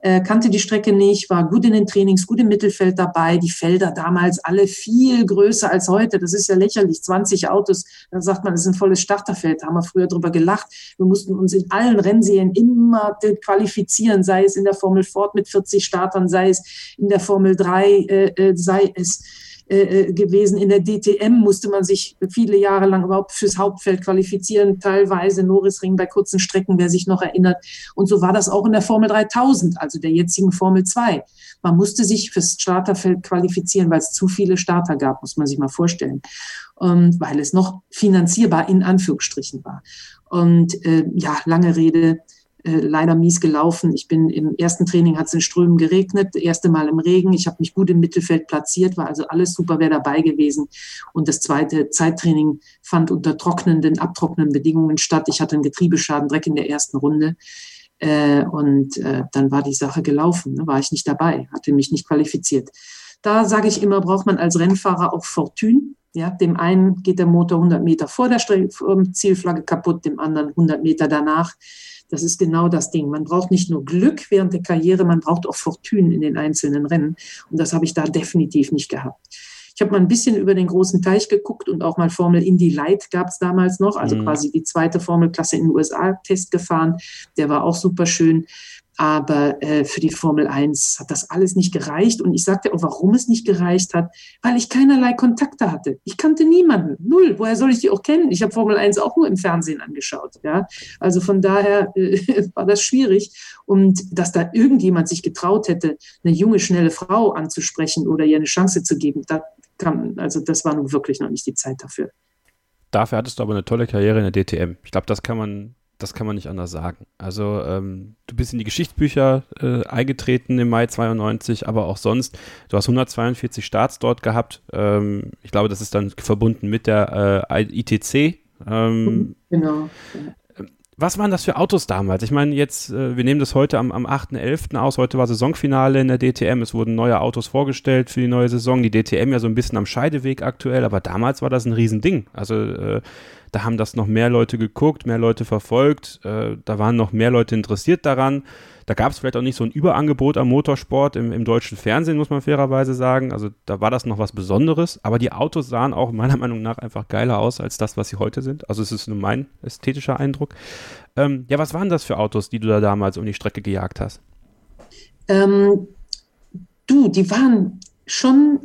Äh, kannte die Strecke nicht, war gut in den Trainings, gut im Mittelfeld dabei. Die Felder damals alle viel größer als heute. Das ist ja lächerlich. 20 Autos, da sagt man, das ist ein volles Starterfeld. Da haben wir früher drüber gelacht. Wir mussten uns in allen Rennserien immer qualifizieren, sei es in der Formel Ford mit 40 Startern, sei es in der Formel 3, äh, äh, sei es äh, äh, gewesen. In der DTM musste man sich viele Jahre lang überhaupt fürs Hauptfeld qualifizieren, teilweise Norrisring bei kurzen Strecken, wer sich noch erinnert. Und so war das auch in der Formel 3000, also der jetzigen Formel 2. Man musste sich fürs Starterfeld qualifizieren, weil es zu viele Starter gab, muss man sich mal vorstellen, und weil es noch finanzierbar in Anführungsstrichen war. Und äh, ja, lange Rede, äh, leider mies gelaufen. Ich bin im ersten Training hat es in Strömen geregnet, das erste Mal im Regen. Ich habe mich gut im Mittelfeld platziert, war also alles super, wäre dabei gewesen. Und das zweite Zeittraining fand unter trocknenden, abtrocknenden Bedingungen statt. Ich hatte einen Getriebeschaden direkt in der ersten Runde. Äh, und äh, dann war die Sache gelaufen, ne? war ich nicht dabei, hatte mich nicht qualifiziert. Da sage ich immer, braucht man als Rennfahrer auch Fortune. Ja, dem einen geht der Motor 100 Meter vor der Zielflagge kaputt, dem anderen 100 Meter danach. Das ist genau das Ding. Man braucht nicht nur Glück während der Karriere, man braucht auch Fortune in den einzelnen Rennen. Und das habe ich da definitiv nicht gehabt. Ich habe mal ein bisschen über den großen Teich geguckt und auch mal Formel Indy Light gab es damals noch, also mhm. quasi die zweite Formelklasse in den USA Test gefahren. Der war auch super schön. Aber äh, für die Formel 1 hat das alles nicht gereicht. Und ich sagte auch, warum es nicht gereicht hat, weil ich keinerlei Kontakte hatte. Ich kannte niemanden. Null. Woher soll ich die auch kennen? Ich habe Formel 1 auch nur im Fernsehen angeschaut. Ja? Also von daher äh, war das schwierig. Und dass da irgendjemand sich getraut hätte, eine junge, schnelle Frau anzusprechen oder ihr eine Chance zu geben, da kam, also das war nun wirklich noch nicht die Zeit dafür.
Dafür hattest du aber eine tolle Karriere in der DTM. Ich glaube, das kann man das kann man nicht anders sagen. Also ähm, du bist in die Geschichtsbücher äh, eingetreten im Mai 92, aber auch sonst. Du hast 142 Starts dort gehabt. Ähm, ich glaube, das ist dann verbunden mit der äh, ITC. Ähm, genau. Was waren das für Autos damals? Ich meine, jetzt, äh, wir nehmen das heute am, am 8.11. aus. Heute war Saisonfinale in der DTM. Es wurden neue Autos vorgestellt für die neue Saison. Die DTM ja so ein bisschen am Scheideweg aktuell, aber damals war das ein Riesending. Also äh, da haben das noch mehr Leute geguckt, mehr Leute verfolgt, äh, da waren noch mehr Leute interessiert daran. Da gab es vielleicht auch nicht so ein Überangebot am Motorsport im, im, deutschen Fernsehen, muss man fairerweise sagen. Also da war das noch was Besonderes, aber die Autos sahen auch meiner Meinung nach einfach geiler aus als das, was sie heute sind. Also es ist nur mein ästhetischer Eindruck. Ähm, ja, was waren das für Autos, die du da damals um die Strecke gejagt hast?
Ähm, du, die waren schon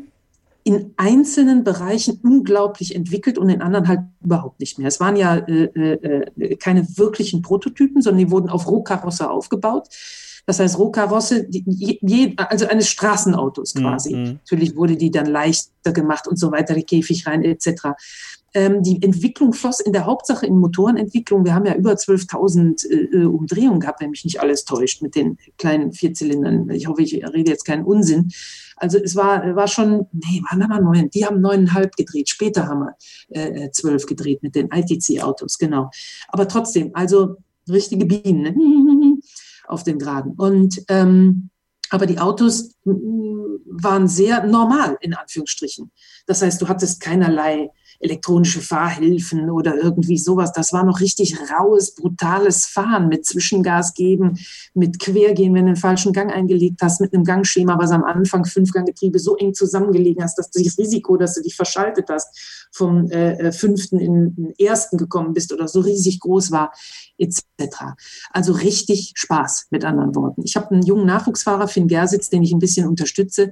in einzelnen Bereichen unglaublich entwickelt und in anderen halt überhaupt nicht mehr. Es waren ja äh, äh, äh keine wirklichen Prototypen, sondern die wurden auf Rohkarosse aufgebaut. Das heißt, Rohkarosse, die, also eines Straßenautos mhm, quasi. Mhm. Natürlich wurde die dann leichter gemacht und so weiter, die Käfig rein etc. Ähm, die Entwicklung floss in der Hauptsache in Motorenentwicklung. Wir haben ja über 12.000 äh, Umdrehungen gehabt, wenn mich nicht alles täuscht, mit den kleinen Vierzylindern. Ich hoffe, ich rede jetzt keinen Unsinn. Also es war, war schon, nee, waren aber neun. Die haben neuneinhalb gedreht. Später haben wir äh, äh zwölf gedreht mit den ITC-Autos, genau. Aber trotzdem, also richtige Bienen ne? auf den Geraden. Und ähm, aber die Autos waren sehr normal, in Anführungsstrichen. Das heißt, du hattest keinerlei elektronische Fahrhilfen oder irgendwie sowas. Das war noch richtig raues, brutales Fahren mit Zwischengas geben, mit Quergehen, wenn du den falschen Gang eingelegt hast, mit einem Gangschema, was am Anfang Fünfganggetriebe so eng zusammengelegen hast, dass das Risiko, dass du dich verschaltet hast, vom äh, äh, fünften in den ersten gekommen bist oder so riesig groß war, etc. Also richtig Spaß, mit anderen Worten. Ich habe einen jungen Nachwuchsfahrer, Finn Gersitz, den ich ein bisschen unterstütze,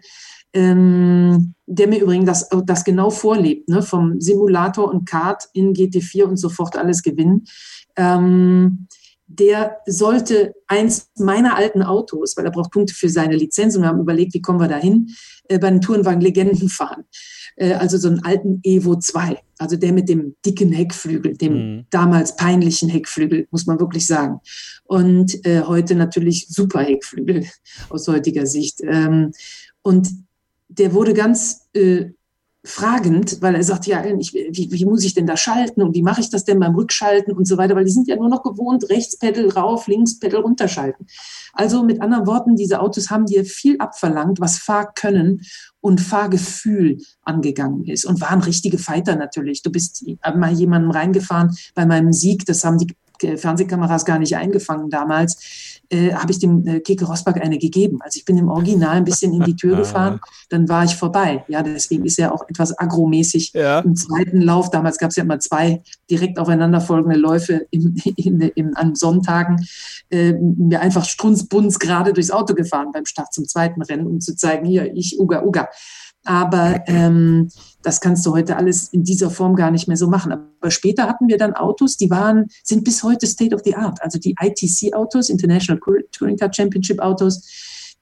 ähm, der mir übrigens das, das genau vorlebt, ne? vom Simulator und Kart in GT4 und sofort alles gewinnen. Ähm, der sollte eins meiner alten Autos, weil er braucht Punkte für seine Lizenz und wir haben überlegt, wie kommen wir dahin, äh, bei den Tourenwagen Legenden fahren. Äh, also so einen alten Evo 2, also der mit dem dicken Heckflügel, dem mhm. damals peinlichen Heckflügel, muss man wirklich sagen. Und äh, heute natürlich super Heckflügel aus heutiger Sicht. Ähm, und der wurde ganz äh, fragend, weil er sagt, ja, ich, wie, wie, muss ich denn da schalten und wie mache ich das denn beim Rückschalten und so weiter, weil die sind ja nur noch gewohnt, rechts Pedal rauf, links Pedal runterschalten. Also mit anderen Worten, diese Autos haben dir viel abverlangt, was Fahrkönnen und Fahrgefühl angegangen ist und waren richtige Fighter natürlich. Du bist mal jemandem reingefahren bei meinem Sieg, das haben die Fernsehkameras gar nicht eingefangen damals äh, habe ich dem äh, Keke Rosberg eine gegeben. Also ich bin im Original ein bisschen in die Tür gefahren, dann war ich vorbei. Ja, deswegen ist er auch etwas agromäßig ja. im zweiten Lauf. Damals gab es ja immer zwei direkt aufeinanderfolgende Läufe im, in, in, an Sonntagen. Äh, mir einfach strunzbunz gerade durchs Auto gefahren beim Start zum zweiten Rennen, um zu zeigen, hier, ich, Uga, Uga. Aber ähm, das kannst du heute alles in dieser Form gar nicht mehr so machen. Aber später hatten wir dann Autos, die waren, sind bis heute State of the Art. Also die ITC-Autos, International Touring Car Championship Autos,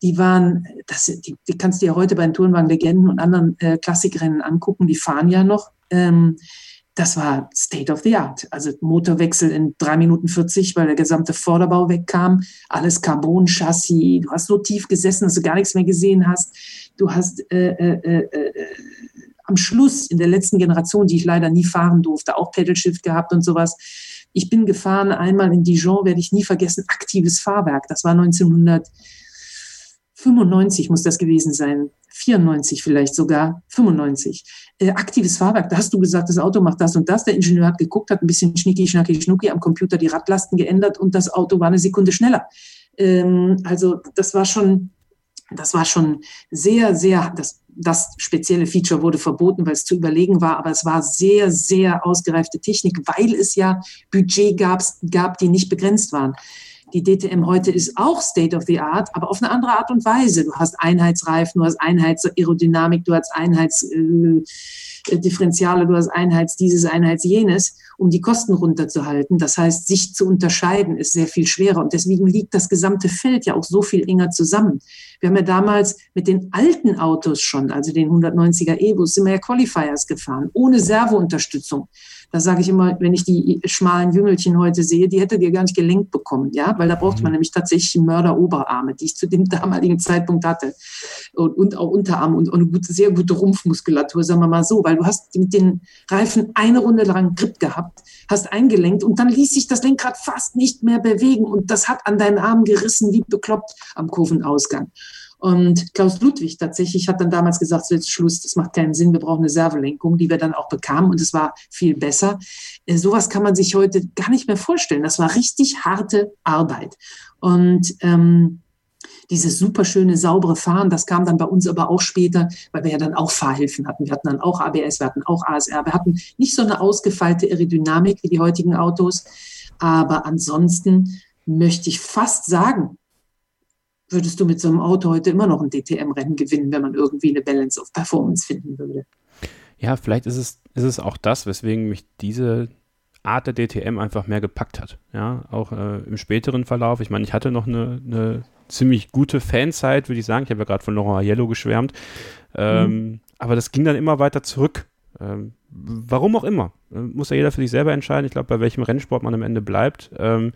die waren, das, die, die kannst du ja heute bei den Tourenwagen-Legenden und anderen äh, Klassikrennen angucken, die fahren ja noch. Ähm, das war State of the Art. Also Motorwechsel in drei Minuten 40, weil der gesamte Vorderbau wegkam. Alles Carbon-Chassis. Du hast so tief gesessen, dass du gar nichts mehr gesehen hast. Du hast äh, äh, äh, äh, am Schluss in der letzten Generation, die ich leider nie fahren durfte, auch Pedal-Shift gehabt und sowas. Ich bin gefahren einmal in Dijon, werde ich nie vergessen, aktives Fahrwerk. Das war 1900. 95 muss das gewesen sein, 94 vielleicht sogar, 95. Äh, aktives Fahrwerk, da hast du gesagt, das Auto macht das und das. Der Ingenieur hat geguckt, hat ein bisschen schnicki, schnacki, schnucki am Computer die Radlasten geändert und das Auto war eine Sekunde schneller. Ähm, also das war schon, das war schon sehr, sehr, das, das spezielle Feature wurde verboten, weil es zu überlegen war, aber es war sehr, sehr ausgereifte Technik, weil es ja Budget gab, gab die nicht begrenzt waren. Die DTM heute ist auch State of the Art, aber auf eine andere Art und Weise. Du hast Einheitsreifen, du hast Einheitsaerodynamik, du hast Einheitsdifferenziale, äh, du hast Einheits dieses, Einheits jenes, um die Kosten runterzuhalten. Das heißt, sich zu unterscheiden ist sehr viel schwerer und deswegen liegt das gesamte Feld ja auch so viel enger zusammen. Wir haben ja damals mit den alten Autos schon, also den 190er Evos, sind wir ja Qualifiers gefahren, ohne Servounterstützung. Da sage ich immer, wenn ich die schmalen Jüngelchen heute sehe, die hätte ihr gar nicht gelenkt bekommen, ja, weil da braucht man mhm. nämlich tatsächlich Mörderoberarme, die ich zu dem damaligen Zeitpunkt hatte und, und auch Unterarme und, und eine gute, sehr gute Rumpfmuskulatur, sagen wir mal so, weil du hast mit den Reifen eine Runde lang Grip gehabt, hast eingelenkt und dann ließ sich das Lenkrad fast nicht mehr bewegen und das hat an deinen Armen gerissen wie bekloppt am Kurvenausgang. Und Klaus Ludwig tatsächlich hat dann damals gesagt, so jetzt Schluss, das macht keinen Sinn, wir brauchen eine Servolenkung, die wir dann auch bekamen und es war viel besser. Äh, sowas kann man sich heute gar nicht mehr vorstellen. Das war richtig harte Arbeit. Und ähm, dieses super schöne, saubere Fahren, das kam dann bei uns aber auch später, weil wir ja dann auch Fahrhilfen hatten. Wir hatten dann auch ABS, wir hatten auch ASR. Wir hatten nicht so eine ausgefeilte Aerodynamik wie die heutigen Autos. Aber ansonsten möchte ich fast sagen, würdest du mit so einem Auto heute immer noch ein DTM-Rennen gewinnen, wenn man irgendwie eine Balance of Performance finden würde.
Ja, vielleicht ist es, ist es auch das, weswegen mich diese Art der DTM einfach mehr gepackt hat. Ja, auch äh, im späteren Verlauf. Ich meine, ich hatte noch eine, eine ziemlich gute Fanzeit, würde ich sagen. Ich habe ja gerade von Laurent Yellow geschwärmt. Ähm, mhm. Aber das ging dann immer weiter zurück. Ähm, warum auch immer. Äh, muss ja jeder für sich selber entscheiden. Ich glaube, bei welchem Rennsport man am Ende bleibt. Ähm,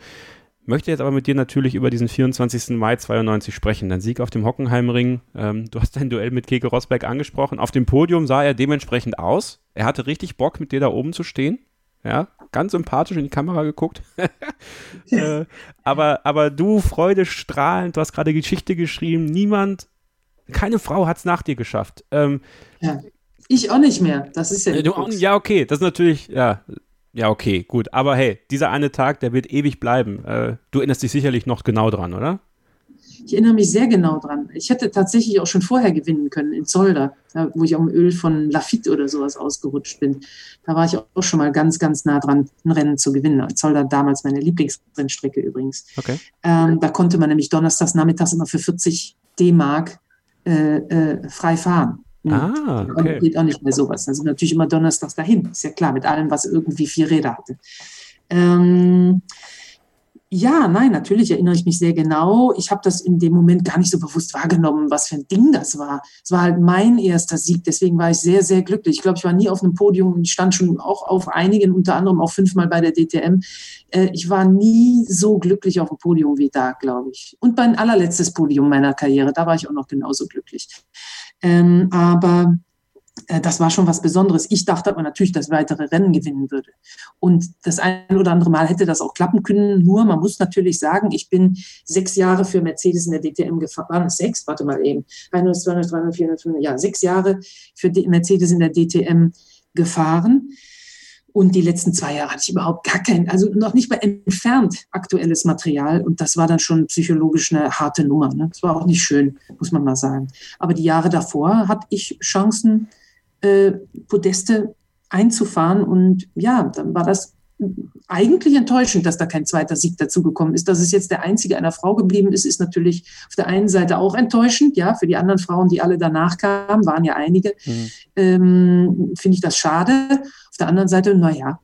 Möchte jetzt aber mit dir natürlich über diesen 24. Mai 92 sprechen. Dein Sieg auf dem Hockenheimring. Ähm, du hast dein Duell mit Keke Rosberg angesprochen. Auf dem Podium sah er dementsprechend aus. Er hatte richtig Bock, mit dir da oben zu stehen. Ja, ganz sympathisch in die Kamera geguckt. äh, aber, aber du, Freude strahlend, du hast gerade Geschichte geschrieben. Niemand, keine Frau hat es nach dir geschafft. Ähm,
ja. Ich auch nicht mehr. Das ist ja.
Du, ja, okay. Das ist natürlich, ja, ja, okay, gut. Aber hey, dieser eine Tag, der wird ewig bleiben. Äh, du erinnerst dich sicherlich noch genau dran, oder?
Ich erinnere mich sehr genau dran. Ich hätte tatsächlich auch schon vorher gewinnen können in Zolder, wo ich am Öl von Lafitte oder sowas ausgerutscht bin. Da war ich auch schon mal ganz, ganz nah dran, ein Rennen zu gewinnen. Zolder damals meine Lieblingsrennstrecke übrigens. Okay. Ähm, da konnte man nämlich donnerstags nachmittags immer für 40 D-Mark äh, äh, frei fahren. Ah, okay. geht auch nicht mehr sowas. Dann sind wir natürlich immer donnerstags dahin. Ist ja klar, mit allem, was irgendwie vier Räder hatte. Ähm, ja, nein, natürlich erinnere ich mich sehr genau. Ich habe das in dem Moment gar nicht so bewusst wahrgenommen, was für ein Ding das war. Es war halt mein erster Sieg, deswegen war ich sehr, sehr glücklich. Ich glaube, ich war nie auf einem Podium und stand schon auch auf einigen, unter anderem auch fünfmal bei der DTM. Äh, ich war nie so glücklich auf dem Podium wie da, glaube ich. Und mein allerletztes Podium meiner Karriere, da war ich auch noch genauso glücklich. Ähm, aber das war schon was Besonderes. Ich dachte aber natürlich, dass weitere Rennen gewinnen würde. Und das ein oder andere Mal hätte das auch klappen können. Nur, man muss natürlich sagen, ich bin sechs Jahre für Mercedes in der DTM gefahren. Waren es sechs? Warte mal eben. 100, 200, 300, 400, 500, ja, sechs Jahre für Mercedes in der DTM gefahren. Und die letzten zwei Jahre hatte ich überhaupt gar kein, also noch nicht mal entfernt aktuelles Material. Und das war dann schon psychologisch eine harte Nummer. Ne? Das war auch nicht schön, muss man mal sagen. Aber die Jahre davor hatte ich Chancen, äh, Podeste einzufahren. Und ja, dann war das eigentlich enttäuschend, dass da kein zweiter Sieg dazugekommen ist. Dass es jetzt der einzige einer Frau geblieben ist, ist natürlich auf der einen Seite auch enttäuschend. Ja, für die anderen Frauen, die alle danach kamen, waren ja einige, mhm. ähm, finde ich das schade. Auf der anderen Seite, naja,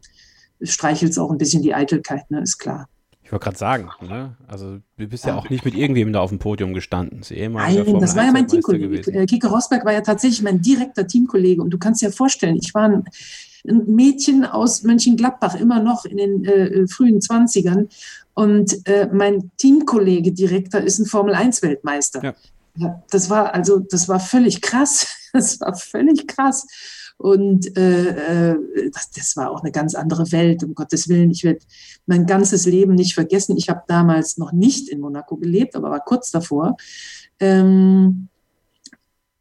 streichelt es auch ein bisschen die Eitelkeit, ne, ist klar.
Ich wollte gerade sagen, ne? also du bist ja. ja auch nicht mit irgendwem da auf dem Podium gestanden.
Nein, das war ja mein Teamkollege. Äh, Kike Rosberg war ja tatsächlich mein direkter Teamkollege und du kannst dir vorstellen, ich war ein, Mädchen aus Mönchengladbach, immer noch in den äh, frühen Zwanzigern und äh, mein Teamkollege Direktor ist ein Formel-1-Weltmeister. Ja. ja. das war also, das war völlig krass. Das war völlig krass. Und äh, äh, das, das war auch eine ganz andere Welt, um Gottes Willen. Ich werde mein ganzes Leben nicht vergessen. Ich habe damals noch nicht in Monaco gelebt, aber war kurz davor. Ähm,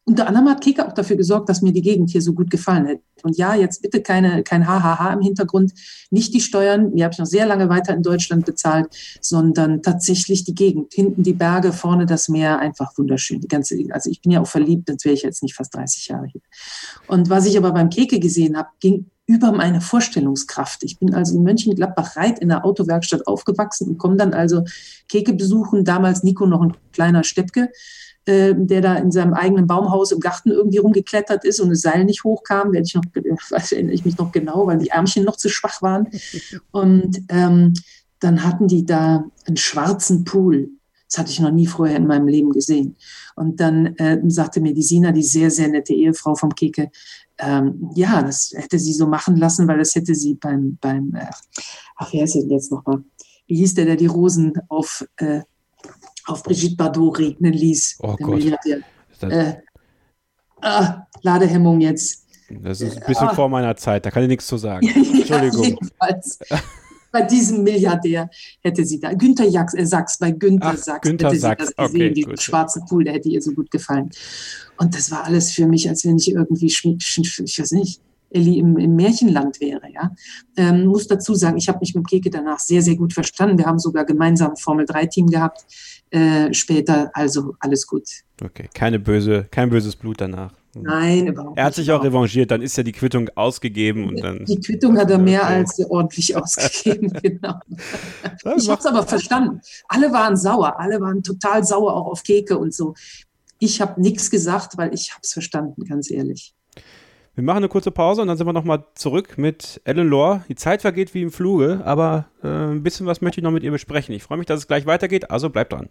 unter anderem hat Kika auch dafür gesorgt, dass mir die Gegend hier so gut gefallen hat. Und ja, jetzt bitte keine, kein HHH im Hintergrund, nicht die Steuern, die habe ich noch sehr lange weiter in Deutschland bezahlt, sondern tatsächlich die Gegend. Hinten die Berge, vorne das Meer, einfach wunderschön. Die ganze, also ich bin ja auch verliebt, sonst wäre ich jetzt nicht fast 30 Jahre hier. Und was ich aber beim Keke gesehen habe, ging über meine Vorstellungskraft. Ich bin also in Mönchengladbach Reit in der Autowerkstatt aufgewachsen und komme dann also Keke besuchen, damals Nico noch ein kleiner Steppke äh, der da in seinem eigenen Baumhaus im Garten irgendwie rumgeklettert ist und das Seil nicht hochkam, werde ich noch, weiß erinnere ich mich noch genau, weil die Ärmchen noch zu schwach waren. Und ähm, dann hatten die da einen schwarzen Pool. Das hatte ich noch nie vorher in meinem Leben gesehen. Und dann äh, sagte mir die Sina, die sehr, sehr nette Ehefrau vom Keke, ähm, ja, das hätte sie so machen lassen, weil das hätte sie beim, beim äh, ach, wer ist denn jetzt nochmal? Wie hieß der, der die Rosen auf äh, auf Brigitte Bardot regnen ließ.
Oh Gott.
Äh, ah, Ladehemmung jetzt.
Das ist ein bisschen ah. vor meiner Zeit, da kann ich nichts zu sagen. Entschuldigung.
ja, bei diesem Milliardär hätte sie da, Günther Jacks, äh, Sachs, bei Günther Ach, Sachs
Günther
hätte
Sachs.
sie das gesehen, okay, die schwarze Pool, der hätte ihr so gut gefallen. Und das war alles für mich, als wenn ich irgendwie, ich weiß nicht, Ellie im, im Märchenland wäre. Ja? Ähm, muss dazu sagen, ich habe mich mit Keke danach sehr, sehr gut verstanden. Wir haben sogar gemeinsam ein Formel-3-Team gehabt äh, später. Also alles gut.
Okay, keine böse, kein böses Blut danach.
Nein, überhaupt
Er hat sich auch revanchiert, dann ist ja die Quittung ausgegeben und dann.
Die Quittung hat er mehr okay. als ordentlich ausgegeben, genau. Ich habe es aber verstanden. Alle waren sauer, alle waren total sauer auch auf Keke und so. Ich habe nichts gesagt, weil ich habe es verstanden, ganz ehrlich.
Wir machen eine kurze Pause und dann sind wir nochmal zurück mit Ellen Lore. Die Zeit vergeht wie im Fluge, aber äh, ein bisschen was möchte ich noch mit ihr besprechen. Ich freue mich, dass es gleich weitergeht, also bleibt dran.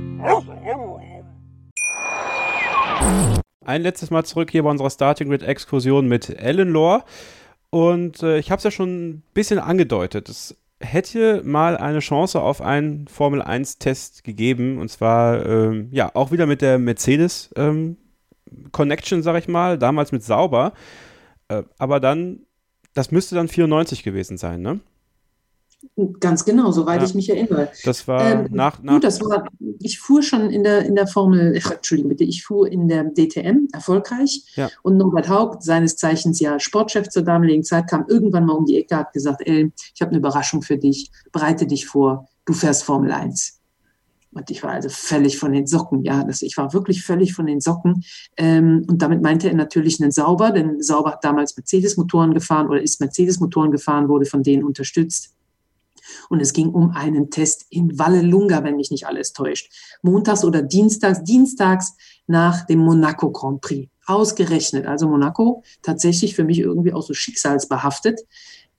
Ein letztes Mal zurück hier bei unserer Starting Grid Exkursion mit Ellen Lore. Und äh, ich habe es ja schon ein bisschen angedeutet. Es hätte mal eine Chance auf einen Formel 1-Test gegeben. Und zwar, ähm, ja, auch wieder mit der Mercedes ähm, Connection, sag ich mal, damals mit Sauber. Äh, aber dann, das müsste dann 94 gewesen sein, ne?
Ganz genau, soweit ja. ich mich erinnere.
Das war ähm, nach, nach.
Gut, das war, ich fuhr schon in der, in der Formel, ach, Entschuldigung bitte, ich fuhr in der DTM erfolgreich. Ja. Und Norbert Haug, seines Zeichens ja Sportchef zur damaligen Zeit, kam irgendwann mal um die Ecke, hat gesagt, El, ich habe eine Überraschung für dich, bereite dich vor, du fährst Formel 1. Und ich war also völlig von den Socken, ja, das, ich war wirklich völlig von den Socken. Ähm, und damit meinte er natürlich einen Sauber, denn Sauber hat damals Mercedes-Motoren gefahren oder ist Mercedes-Motoren gefahren, wurde von denen unterstützt. Und es ging um einen Test in Vallelunga, wenn mich nicht alles täuscht. Montags oder dienstags, dienstags nach dem Monaco Grand Prix. Ausgerechnet. Also Monaco tatsächlich für mich irgendwie auch so schicksalsbehaftet.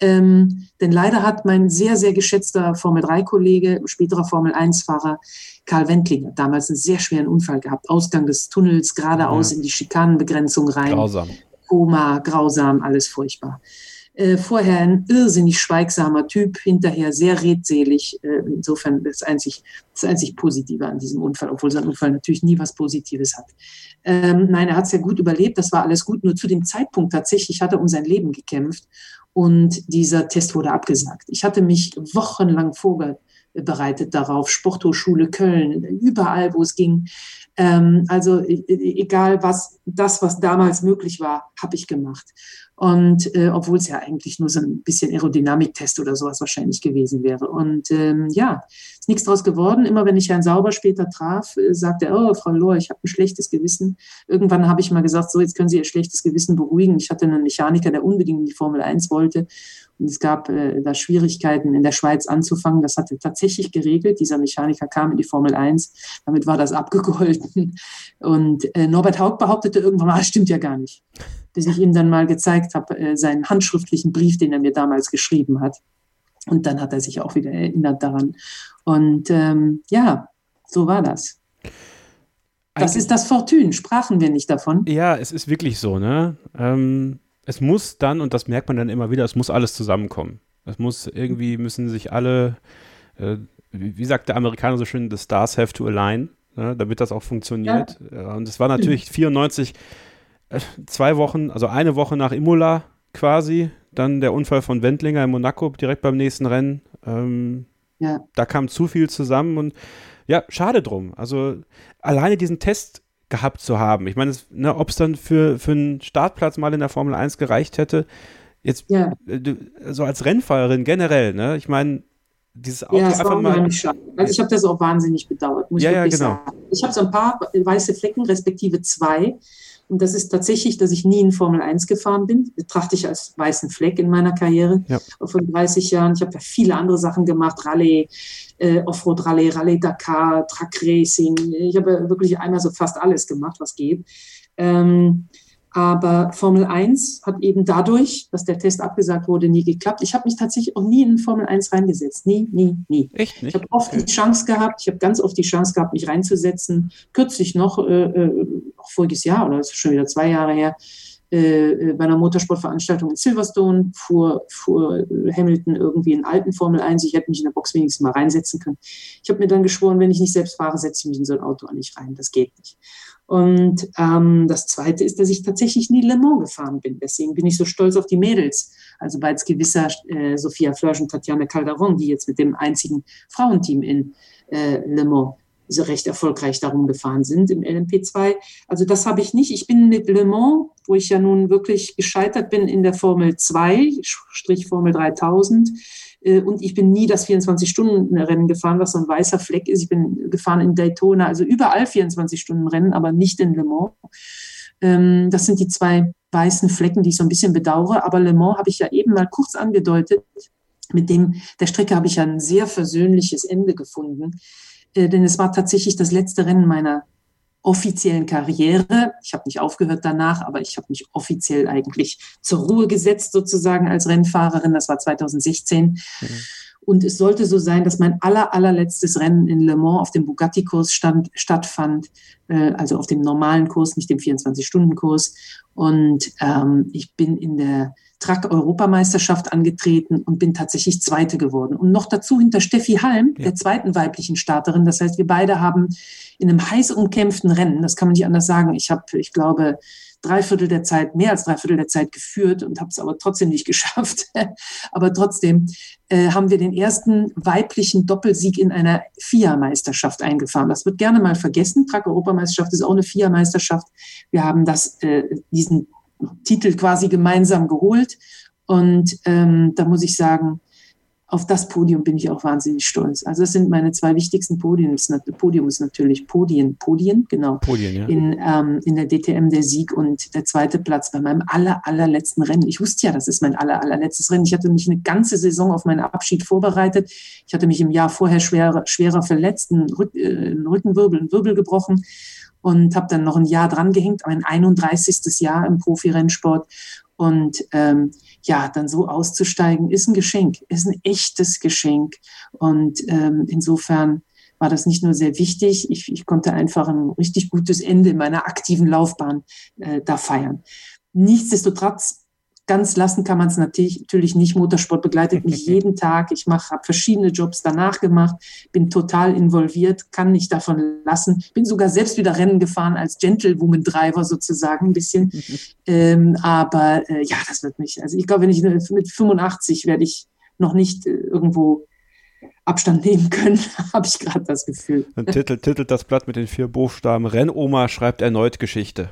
Ähm, denn leider hat mein sehr, sehr geschätzter Formel-3-Kollege, späterer Formel-1-Fahrer Karl Wendlinger damals einen sehr schweren Unfall gehabt. Ausgang des Tunnels geradeaus ja. in die Schikanenbegrenzung rein.
Grausam.
Koma, grausam, alles furchtbar. Äh, vorher ein irrsinnig schweigsamer Typ, hinterher sehr redselig. Äh, insofern das einzig, das einzig Positive an diesem Unfall, obwohl sein Unfall natürlich nie was Positives hat. Ähm, nein, er hat es ja gut überlebt, das war alles gut. Nur zu dem Zeitpunkt tatsächlich hat er um sein Leben gekämpft und dieser Test wurde abgesagt. Ich hatte mich wochenlang vorbereitet darauf, Sporthochschule Köln, überall, wo es ging. Ähm, also e, e, egal was, das, was damals möglich war, habe ich gemacht. Und äh, obwohl es ja eigentlich nur so ein bisschen Aerodynamiktest oder sowas wahrscheinlich gewesen wäre. Und ähm, ja, ist nichts draus geworden. Immer wenn ich Herrn Sauber später traf, äh, sagte er, oh, Frau Lohr, ich habe ein schlechtes Gewissen. Irgendwann habe ich mal gesagt, so, jetzt können Sie Ihr schlechtes Gewissen beruhigen. Ich hatte einen Mechaniker, der unbedingt in die Formel 1 wollte. Und es gab äh, da Schwierigkeiten, in der Schweiz anzufangen. Das hat er tatsächlich geregelt. Dieser Mechaniker kam in die Formel 1. Damit war das abgegolten. Und äh, Norbert Haug behauptete irgendwann mal, ah, stimmt ja gar nicht bis ich ihm dann mal gezeigt habe, äh, seinen handschriftlichen Brief, den er mir damals geschrieben hat. Und dann hat er sich auch wieder erinnert daran. Und ähm, ja, so war das. Das ist das Fortune, sprachen wir nicht davon.
Ja, es ist wirklich so, ne? Ähm, es muss dann, und das merkt man dann immer wieder, es muss alles zusammenkommen. Es muss irgendwie, müssen sich alle, äh, wie, sagt der Amerikaner so schön, the stars have to align, ne, damit das auch funktioniert. Ja. Und es war natürlich 94, äh, zwei Wochen, also eine Woche nach Imola quasi, dann der Unfall von Wendlinger in Monaco direkt beim nächsten Rennen. Ähm, ja. Da kam zu viel zusammen und ja, schade drum. Also alleine diesen Test gehabt zu haben. Ich meine, ne, ob es dann für, für einen Startplatz mal in der Formel 1 gereicht hätte, jetzt ja. äh, so als Rennfahrerin generell, ne? Ich meine, dieses
Auto ja, es war mal. Schade. Also ich habe das auch wahnsinnig bedauert, muss ja, ich wirklich ja, genau. sagen. Ich habe so ein paar weiße Flecken, respektive zwei. Und das ist tatsächlich, dass ich nie in Formel 1 gefahren bin. Betrachte ich als weißen Fleck in meiner Karriere ja. von 30 Jahren. Ich habe ja viele andere Sachen gemacht, Rallye, äh, Offroad Rallye, Rallye Dakar, Truck Racing. Ich habe wirklich einmal so fast alles gemacht, was geht. Ähm, aber Formel 1 hat eben dadurch, dass der Test abgesagt wurde, nie geklappt. Ich habe mich tatsächlich auch nie in Formel 1 reingesetzt. Nie, nie, nie. Echt nicht? Ich habe oft okay. die Chance gehabt, ich habe ganz oft die Chance gehabt, mich reinzusetzen. Kürzlich noch, äh, äh, voriges Jahr, oder ist schon wieder zwei Jahre her, äh, äh, bei einer Motorsportveranstaltung in Silverstone fuhr, fuhr Hamilton irgendwie in alten Formel 1. Ich hätte mich in der Box wenigstens mal reinsetzen können. Ich habe mir dann geschworen, wenn ich nicht selbst fahre, setze ich mich in so ein Auto auch nicht rein. Das geht nicht. Und ähm, das Zweite ist, dass ich tatsächlich nie Le Mans gefahren bin. Deswegen bin ich so stolz auf die Mädels. Also bei gewisser äh, Sophia Flörsch und Tatjana Calderon, die jetzt mit dem einzigen Frauenteam in äh, Le Mans so recht erfolgreich darum gefahren sind im LMP2. Also das habe ich nicht. Ich bin mit Le Mans, wo ich ja nun wirklich gescheitert bin in der Formel 2, Strich Formel 3000, äh, und ich bin nie das 24-Stunden-Rennen gefahren, was so ein weißer Fleck ist. Ich bin gefahren in Daytona, also überall 24-Stunden-Rennen, aber nicht in Le Mans. Ähm, das sind die zwei weißen Flecken, die ich so ein bisschen bedauere. Aber Le Mans habe ich ja eben mal kurz angedeutet. Mit dem, der Strecke habe ich ein sehr versöhnliches Ende gefunden. Äh, denn es war tatsächlich das letzte Rennen meiner offiziellen Karriere. Ich habe nicht aufgehört danach, aber ich habe mich offiziell eigentlich zur Ruhe gesetzt, sozusagen als Rennfahrerin. Das war 2016. Mhm. Und es sollte so sein, dass mein aller, allerletztes Rennen in Le Mans auf dem Bugatti-Kurs stattfand, äh, also auf dem normalen Kurs, nicht dem 24-Stunden-Kurs. Und ähm, ich bin in der Truck-Europameisterschaft angetreten und bin tatsächlich Zweite geworden. Und noch dazu hinter Steffi Halm, ja. der zweiten weiblichen Starterin. Das heißt, wir beide haben in einem heiß umkämpften Rennen, das kann man nicht anders sagen, ich habe, ich glaube, drei Viertel der Zeit, mehr als drei Viertel der Zeit geführt und habe es aber trotzdem nicht geschafft. aber trotzdem äh, haben wir den ersten weiblichen Doppelsieg in einer FIA-Meisterschaft eingefahren. Das wird gerne mal vergessen. Truck-Europameisterschaft ist auch eine FIA-Meisterschaft. Wir haben das, äh, diesen Titel quasi gemeinsam geholt. Und ähm, da muss ich sagen, auf das Podium bin ich auch wahnsinnig stolz. Also das sind meine zwei wichtigsten Podien. Podium ist natürlich Podien, Podien, genau. Podien, ja. In, ähm, in der DTM der Sieg und der zweite Platz bei meinem aller, allerletzten Rennen. Ich wusste ja, das ist mein aller, allerletztes Rennen. Ich hatte mich eine ganze Saison auf meinen Abschied vorbereitet. Ich hatte mich im Jahr vorher schwerer, schwerer verletzt, einen, Rück, äh, einen Rückenwirbel, einen Wirbel gebrochen und habe dann noch ein Jahr dran gehängt, mein 31. Jahr im Profirennsport. Und ähm, ja, dann so auszusteigen, ist ein Geschenk, ist ein echtes Geschenk. Und ähm, insofern war das nicht nur sehr wichtig, ich, ich konnte einfach ein richtig gutes Ende in meiner aktiven Laufbahn äh, da feiern. Nichtsdestotrotz ganz lassen kann man es natürlich nicht. Motorsport begleitet mich jeden Tag. Ich mache, habe verschiedene Jobs danach gemacht, bin total involviert, kann nicht davon lassen. Bin sogar selbst wieder Rennen gefahren als Gentlewoman Driver sozusagen ein bisschen. ähm, aber äh, ja, das wird mich. Also ich glaube, wenn ich mit 85 werde ich noch nicht äh, irgendwo Abstand nehmen können, habe ich gerade das Gefühl.
Und titelt, titelt das Blatt mit den vier Buchstaben Rennoma schreibt erneut Geschichte.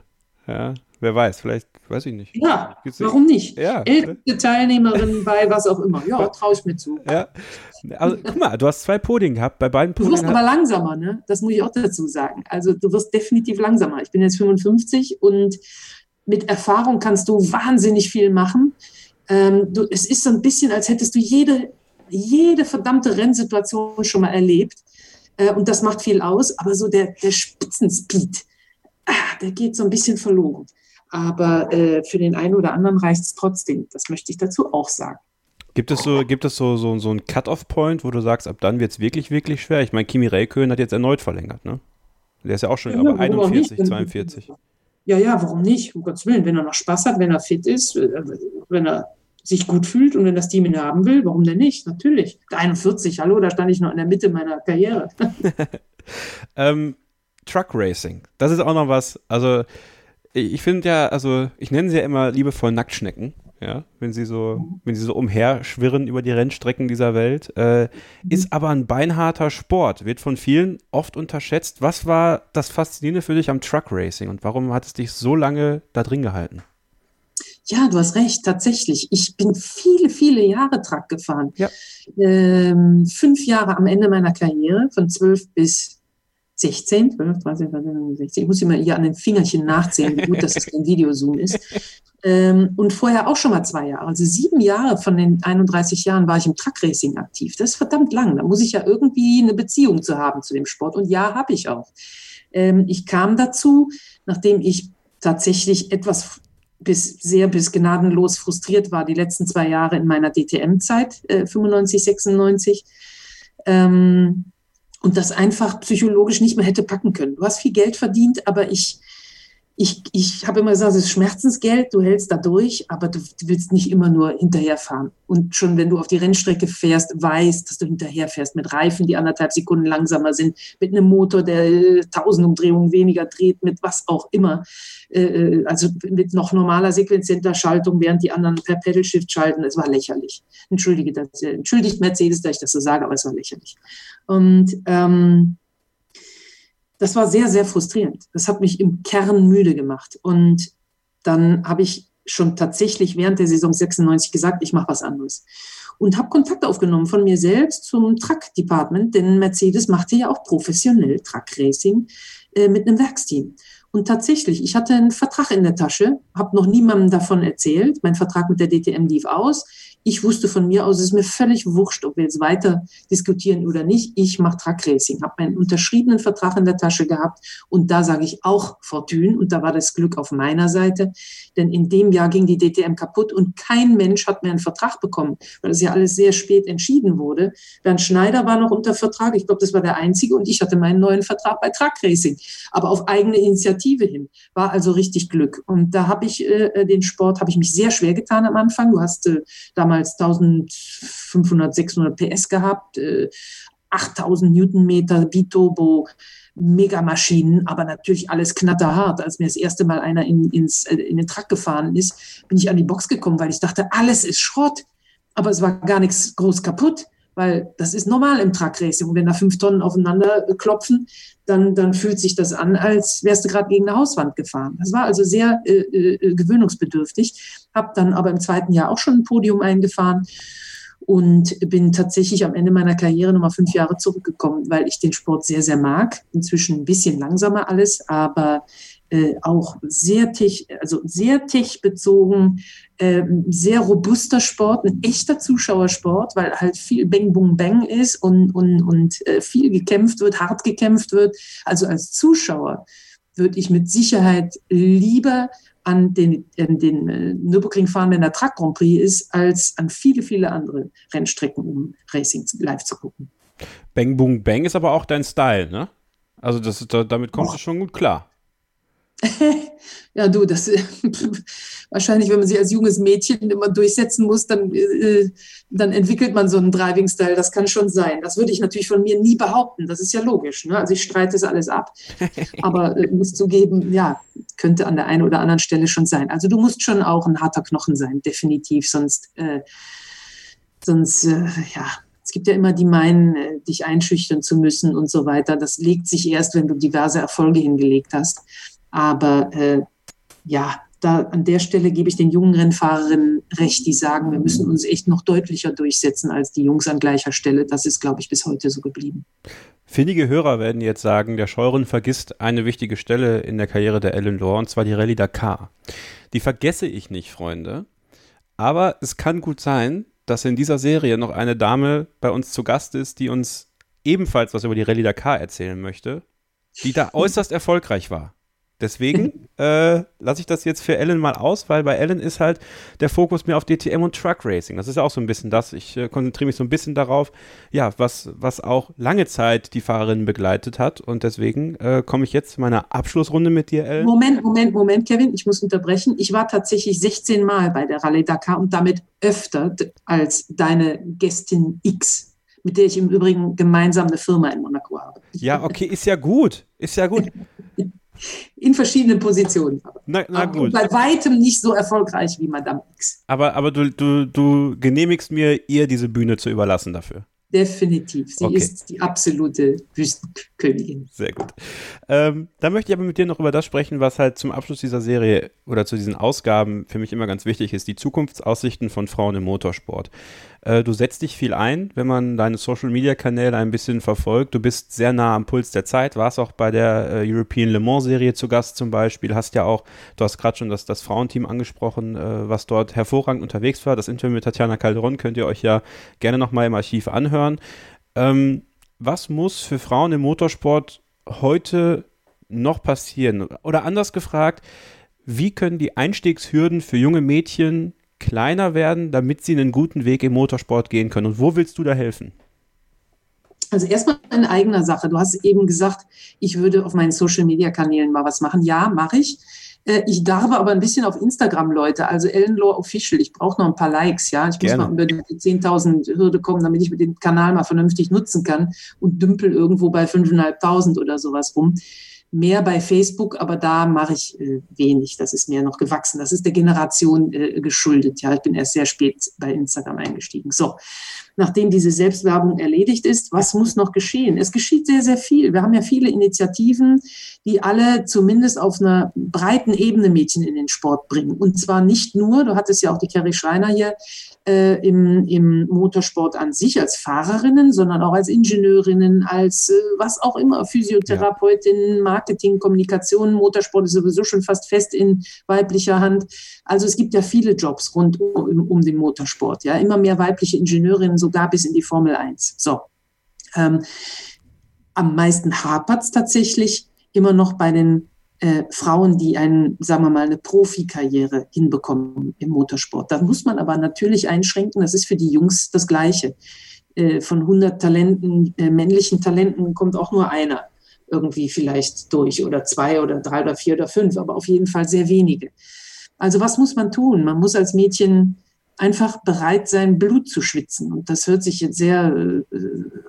Ja, wer weiß, vielleicht, weiß ich nicht.
Ja, warum nicht? Ja. Älteste Teilnehmerin bei was auch immer. Ja, traue ich mir zu.
Ja. Also, guck mal, du hast zwei Podien gehabt, bei beiden
Podien. Du wirst aber langsamer, ne? Das muss ich auch dazu sagen. Also, du wirst definitiv langsamer. Ich bin jetzt 55 und mit Erfahrung kannst du wahnsinnig viel machen. Ähm, du, es ist so ein bisschen, als hättest du jede, jede verdammte Rennsituation schon mal erlebt. Äh, und das macht viel aus, aber so der, der Spitzenspeed, ah, der geht so ein bisschen verloren. Aber äh, für den einen oder anderen reicht es trotzdem. Das möchte ich dazu auch sagen.
Gibt es so, gibt es so, so, so einen Cut-Off-Point, wo du sagst, ab dann wird es wirklich, wirklich schwer? Ich meine, Kimi Räikkönen hat jetzt erneut verlängert, ne? Der ist ja auch schon
Ja,
aber
warum auch
41,
nicht?
42.
Ja, ja, warum nicht? Um Gottes Willen, wenn er noch Spaß hat, wenn er fit ist, äh, wenn er sich gut fühlt und wenn das Team ihn haben will, warum denn nicht? Natürlich. 41, hallo, da stand ich noch in der Mitte meiner Karriere.
Ähm, Truck Racing, das ist auch noch was. Also, ich finde ja, also, ich nenne sie ja immer liebevoll Nacktschnecken. Ja, wenn sie so, wenn sie so umherschwirren über die Rennstrecken dieser Welt, äh, ist aber ein beinharter Sport, wird von vielen oft unterschätzt. Was war das Faszinierende für dich am Truck Racing und warum hat es dich so lange da drin gehalten?
Ja, du hast recht, tatsächlich. Ich bin viele, viele Jahre Truck gefahren.
Ja.
Ähm, fünf Jahre am Ende meiner Karriere, von 12 bis 16, 12, 13, 14, 16. Ich muss immer hier an den Fingerchen nachzählen, wie gut, dass es kein Videozoom ist. Ähm, und vorher auch schon mal zwei Jahre. Also sieben Jahre von den 31 Jahren war ich im Truck Racing aktiv. Das ist verdammt lang. Da muss ich ja irgendwie eine Beziehung zu haben zu dem Sport. Und ja, habe ich auch. Ähm, ich kam dazu, nachdem ich tatsächlich etwas bis sehr bis gnadenlos frustriert war die letzten zwei Jahre in meiner DTM-Zeit, äh, 95, 96. Ähm, und das einfach psychologisch nicht mehr hätte packen können. Du hast viel Geld verdient, aber ich, ich, ich habe immer gesagt, es ist Schmerzensgeld, du hältst da durch, aber du, willst nicht immer nur hinterherfahren. Und schon wenn du auf die Rennstrecke fährst, weißt, dass du hinterherfährst mit Reifen, die anderthalb Sekunden langsamer sind, mit einem Motor, der äh, tausend Umdrehungen weniger dreht, mit was auch immer. Äh, also mit noch normaler sequenzienter Schaltung, während die anderen per Pedal Shift schalten. Es war lächerlich. Entschuldige das, äh, entschuldigt Mercedes, dass ich das so sage, aber es war lächerlich. Und ähm, das war sehr, sehr frustrierend. Das hat mich im Kern müde gemacht. Und dann habe ich schon tatsächlich während der Saison 96 gesagt, ich mache was anderes. Und habe Kontakt aufgenommen von mir selbst zum Truck Department, denn Mercedes machte ja auch professionell Truck Racing äh, mit einem Werksteam. Und tatsächlich, ich hatte einen Vertrag in der Tasche, habe noch niemandem davon erzählt. Mein Vertrag mit der DTM lief aus. Ich wusste von mir aus, es ist mir völlig wurscht, ob wir jetzt weiter diskutieren oder nicht. Ich mache Truck Racing, habe meinen unterschriebenen Vertrag in der Tasche gehabt und da sage ich auch Fortune und da war das Glück auf meiner Seite, denn in dem Jahr ging die DTM kaputt und kein Mensch hat mehr einen Vertrag bekommen, weil es ja alles sehr spät entschieden wurde. Bernd Schneider war noch unter Vertrag, ich glaube, das war der einzige und ich hatte meinen neuen Vertrag bei Truck Racing, aber auf eigene Initiative hin. War also richtig Glück und da habe ich äh, den Sport, habe ich mich sehr schwer getan am Anfang. Du hast äh, damals 1500, 600 PS gehabt, äh, 8000 Newtonmeter Biturbo, Megamaschinen, aber natürlich alles knatterhart. Als mir das erste Mal einer in, ins, äh, in den Truck gefahren ist, bin ich an die Box gekommen, weil ich dachte, alles ist Schrott. Aber es war gar nichts groß kaputt, weil das ist normal im Truck Racing. Und wenn da fünf Tonnen aufeinander äh, klopfen, dann, dann fühlt sich das an, als wärst du gerade gegen eine Hauswand gefahren. Das war also sehr äh, äh, gewöhnungsbedürftig. Habe dann aber im zweiten Jahr auch schon ein Podium eingefahren und bin tatsächlich am Ende meiner Karriere nochmal fünf Jahre zurückgekommen, weil ich den Sport sehr, sehr mag. Inzwischen ein bisschen langsamer alles, aber äh, auch sehr tech, also sehr tech-bezogen, äh, sehr robuster Sport, ein echter Zuschauersport, weil halt viel Bang, Bung, Bang ist und, und, und äh, viel gekämpft wird, hart gekämpft wird. Also als Zuschauer würde ich mit Sicherheit lieber an den, an den äh, Nürburgring fahren, wenn der Truck Grand Prix ist, als an viele, viele andere Rennstrecken, um Racing live zu gucken.
Bang Boom Bang ist aber auch dein Style, ne? Also das, da, damit kommst du schon gut klar.
ja, du, das wahrscheinlich, wenn man sich als junges Mädchen immer durchsetzen muss, dann, äh, dann entwickelt man so einen Driving-Style. Das kann schon sein. Das würde ich natürlich von mir nie behaupten. Das ist ja logisch. Ne? Also ich streite das alles ab. Aber äh, muss zugeben, ja, könnte an der einen oder anderen Stelle schon sein. Also du musst schon auch ein harter Knochen sein, definitiv. Sonst, äh, sonst, äh, ja, es gibt ja immer die meinen, äh, dich einschüchtern zu müssen und so weiter. Das legt sich erst, wenn du diverse Erfolge hingelegt hast. Aber äh, ja, da an der Stelle gebe ich den jungen Rennfahrerinnen recht, die sagen, wir müssen uns echt noch deutlicher durchsetzen als die Jungs an gleicher Stelle. Das ist, glaube ich, bis heute so geblieben.
Findige Hörer werden jetzt sagen, der Scheuren vergisst eine wichtige Stelle in der Karriere der Ellen Law, und zwar die Rallye Dakar. Die vergesse ich nicht, Freunde. Aber es kann gut sein, dass in dieser Serie noch eine Dame bei uns zu Gast ist, die uns ebenfalls was über die Rallye Dakar erzählen möchte, die da äußerst erfolgreich war. Deswegen äh, lasse ich das jetzt für Ellen mal aus, weil bei Ellen ist halt der Fokus mehr auf DTM und Truck Racing. Das ist ja auch so ein bisschen das. Ich äh, konzentriere mich so ein bisschen darauf, ja, was, was auch lange Zeit die Fahrerin begleitet hat. Und deswegen äh, komme ich jetzt zu meiner Abschlussrunde mit dir, Ellen.
Moment, Moment, Moment, Kevin, ich muss unterbrechen. Ich war tatsächlich 16 Mal bei der Rallye Dakar und damit öfter als deine Gästin X mit der ich im Übrigen gemeinsam eine Firma in Monaco habe.
Ja, okay, ist ja gut. Ist ja gut.
in verschiedenen Positionen.
Na, na gut.
bei weitem nicht so erfolgreich wie Madame X.
Aber, aber du, du, du genehmigst mir, ihr diese Bühne zu überlassen dafür.
Definitiv. Sie okay. ist die absolute Wüstenkönigin.
Sehr gut. Ähm, da möchte ich aber mit dir noch über das sprechen, was halt zum Abschluss dieser Serie oder zu diesen Ausgaben für mich immer ganz wichtig ist, die Zukunftsaussichten von Frauen im Motorsport. Äh, du setzt dich viel ein, wenn man deine Social-Media-Kanäle ein bisschen verfolgt. Du bist sehr nah am Puls der Zeit, warst auch bei der äh, European Le Mans-Serie zu Gast zum Beispiel, hast ja auch, du hast gerade schon das, das Frauenteam angesprochen, äh, was dort hervorragend unterwegs war. Das Interview mit Tatjana Calderon könnt ihr euch ja gerne nochmal im Archiv anhören. Ähm, was muss für Frauen im Motorsport heute noch passieren? Oder anders gefragt, wie können die Einstiegshürden für junge Mädchen kleiner werden, damit sie einen guten Weg im Motorsport gehen können? Und wo willst du da helfen?
Also erstmal in eigener Sache. Du hast eben gesagt, ich würde auf meinen Social-Media-Kanälen mal was machen. Ja, mache ich. Äh, ich darbe aber ein bisschen auf Instagram, Leute. Also Ellen Law Official. Ich brauche noch ein paar Likes, ja. Ich Gerne. muss mal über die 10.000 Hürde kommen, damit ich den Kanal mal vernünftig nutzen kann und dümpel irgendwo bei 5.500 oder sowas rum mehr bei Facebook, aber da mache ich äh, wenig. Das ist mir noch gewachsen. Das ist der Generation äh, geschuldet. Ja, ich bin erst sehr spät bei Instagram eingestiegen. So, nachdem diese Selbstwerbung erledigt ist, was muss noch geschehen? Es geschieht sehr, sehr viel. Wir haben ja viele Initiativen, die alle zumindest auf einer breiten Ebene Mädchen in den Sport bringen. Und zwar nicht nur, du hattest ja auch die Kerry Schreiner hier, äh, im, im Motorsport an sich als Fahrerinnen, sondern auch als Ingenieurinnen, als äh, was auch immer, Physiotherapeutinnen. Marketing, Kommunikation. Motorsport ist sowieso schon fast fest in weiblicher Hand. Also es gibt ja viele Jobs rund um, um den Motorsport. Ja, immer mehr weibliche Ingenieurinnen, sogar bis in die Formel 1. So. Ähm, am meisten hapert es tatsächlich immer noch bei den äh, Frauen, die einen, sagen wir mal, eine Profikarriere hinbekommen im Motorsport. Da muss man aber natürlich einschränken, das ist für die Jungs das Gleiche. Äh, von 100 Talenten, äh, männlichen Talenten kommt auch nur einer irgendwie vielleicht durch oder zwei oder drei oder vier oder fünf, aber auf jeden Fall sehr wenige. Also was muss man tun? Man muss als Mädchen einfach bereit sein, Blut zu schwitzen. Und das hört sich jetzt sehr äh,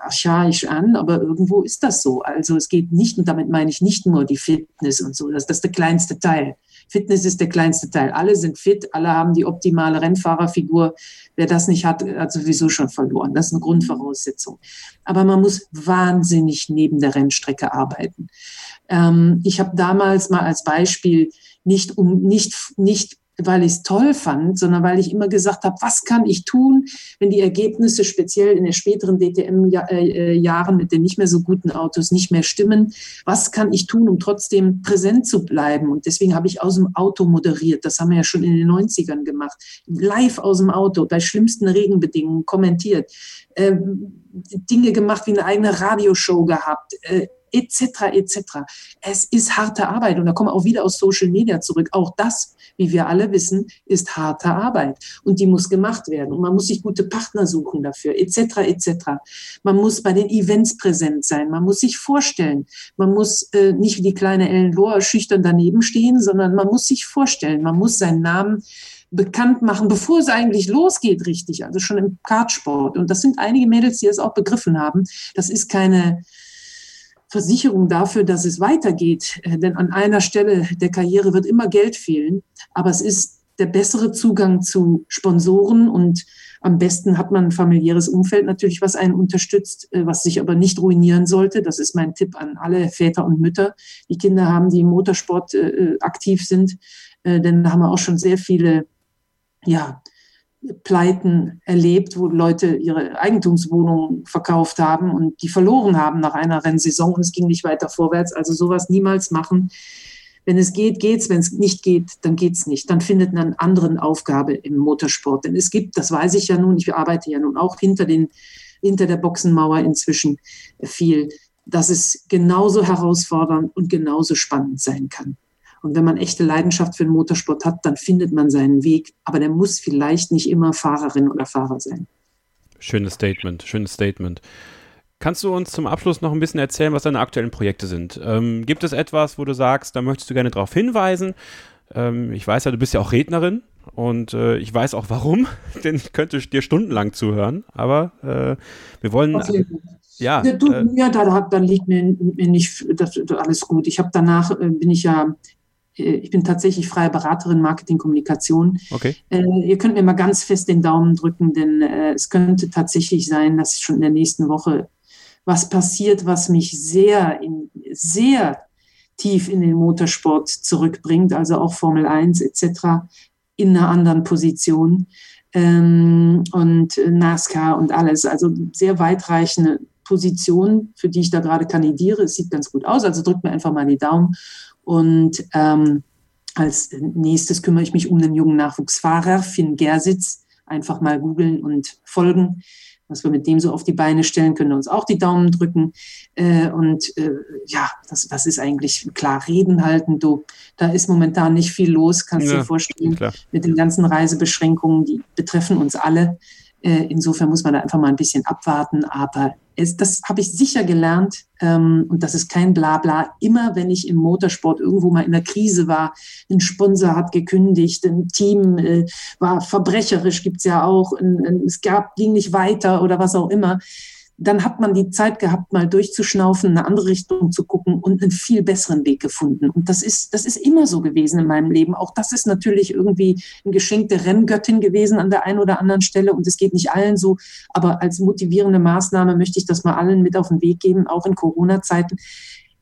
archaisch an, aber irgendwo ist das so. Also es geht nicht, und damit meine ich nicht nur die Fitness und so, das, das ist der kleinste Teil. Fitness ist der kleinste Teil. Alle sind fit, alle haben die optimale Rennfahrerfigur. Wer das nicht hat, hat sowieso schon verloren. Das ist eine Grundvoraussetzung. Aber man muss wahnsinnig neben der Rennstrecke arbeiten. Ähm, ich habe damals mal als Beispiel nicht um nicht nicht weil ich es toll fand, sondern weil ich immer gesagt habe, was kann ich tun, wenn die Ergebnisse speziell in den späteren DTM-Jahren mit den nicht mehr so guten Autos nicht mehr stimmen. Was kann ich tun, um trotzdem präsent zu bleiben? Und deswegen habe ich aus dem Auto moderiert. Das haben wir ja schon in den 90ern gemacht. Live aus dem Auto, bei schlimmsten Regenbedingungen kommentiert. Äh, Dinge gemacht wie eine eigene Radioshow gehabt. Etc. etc. Es ist harte Arbeit und da kommen wir auch wieder aus Social Media zurück. Auch das, wie wir alle wissen, ist harte Arbeit und die muss gemacht werden und man muss sich gute Partner suchen dafür etc. etc. Man muss bei den Events präsent sein, man muss sich vorstellen, man muss äh, nicht wie die kleine Ellen Lohr schüchtern daneben stehen, sondern man muss sich vorstellen, man muss seinen Namen bekannt machen, bevor es eigentlich losgeht, richtig, also schon im Kartsport. Und das sind einige Mädels, die das auch begriffen haben. Das ist keine, Versicherung dafür, dass es weitergeht. Äh, denn an einer Stelle der Karriere wird immer Geld fehlen, aber es ist der bessere Zugang zu Sponsoren und am besten hat man ein familiäres Umfeld natürlich, was einen unterstützt, äh, was sich aber nicht ruinieren sollte. Das ist mein Tipp an alle Väter und Mütter, die Kinder haben, die im Motorsport äh, aktiv sind. Denn da haben wir auch schon sehr viele ja, Pleiten erlebt, wo Leute ihre Eigentumswohnungen verkauft haben und die verloren haben nach einer Rennsaison und es ging nicht weiter vorwärts. Also sowas niemals machen. Wenn es geht, geht's. Wenn es nicht geht, dann geht's nicht. Dann findet man eine andere Aufgabe im Motorsport. Denn es gibt, das weiß ich ja nun, ich arbeite ja nun auch hinter den, hinter der Boxenmauer inzwischen viel, dass es genauso herausfordernd und genauso spannend sein kann. Und wenn man echte Leidenschaft für den Motorsport hat, dann findet man seinen Weg. Aber der muss vielleicht nicht immer Fahrerin oder Fahrer sein.
Schönes Statement, schönes Statement. Kannst du uns zum Abschluss noch ein bisschen erzählen, was deine aktuellen Projekte sind? Ähm, gibt es etwas, wo du sagst, da möchtest du gerne darauf hinweisen? Ähm, ich weiß ja, du bist ja auch Rednerin und äh, ich weiß auch warum, denn ich könnte dir stundenlang zuhören, aber äh, wir wollen.
Okay. Ja, ja, du, äh, ja da, da, liegt mir, mir nicht das, alles gut. Ich habe danach, äh, bin ich ja ich bin tatsächlich freie Beraterin Marketing Kommunikation.
Okay.
Äh, ihr könnt mir mal ganz fest den Daumen drücken, denn äh, es könnte tatsächlich sein, dass schon in der nächsten Woche was passiert, was mich sehr, in, sehr tief in den Motorsport zurückbringt, also auch Formel 1 etc. in einer anderen Position ähm, und NASCAR und alles. Also sehr weitreichende Position, für die ich da gerade kandidiere. Es sieht ganz gut aus, also drückt mir einfach mal die Daumen. Und ähm, als nächstes kümmere ich mich um den jungen Nachwuchsfahrer, Finn Gersitz. Einfach mal googeln und folgen was wir mit dem so auf die Beine stellen, können uns auch die Daumen drücken. Äh, und äh, ja, das, das ist eigentlich klar. Reden halten, du, da ist momentan nicht viel los, kannst du ja, dir vorstellen, klar. mit den ganzen Reisebeschränkungen, die betreffen uns alle. Äh, insofern muss man da einfach mal ein bisschen abwarten. Aber es, das habe ich sicher gelernt. Ähm, und das ist kein Blabla. Immer wenn ich im Motorsport irgendwo mal in der Krise war, ein Sponsor hat gekündigt, ein Team äh, war verbrecherisch, gibt's ja auch, ein, ein, es gab, ging nicht weiter oder was auch immer dann hat man die Zeit gehabt, mal durchzuschnaufen, eine andere Richtung zu gucken und einen viel besseren Weg gefunden. Und das ist, das ist immer so gewesen in meinem Leben. Auch das ist natürlich irgendwie ein Geschenk der Renngöttin gewesen an der einen oder anderen Stelle. Und es geht nicht allen so. Aber als motivierende Maßnahme möchte ich das mal allen mit auf den Weg geben, auch in Corona-Zeiten.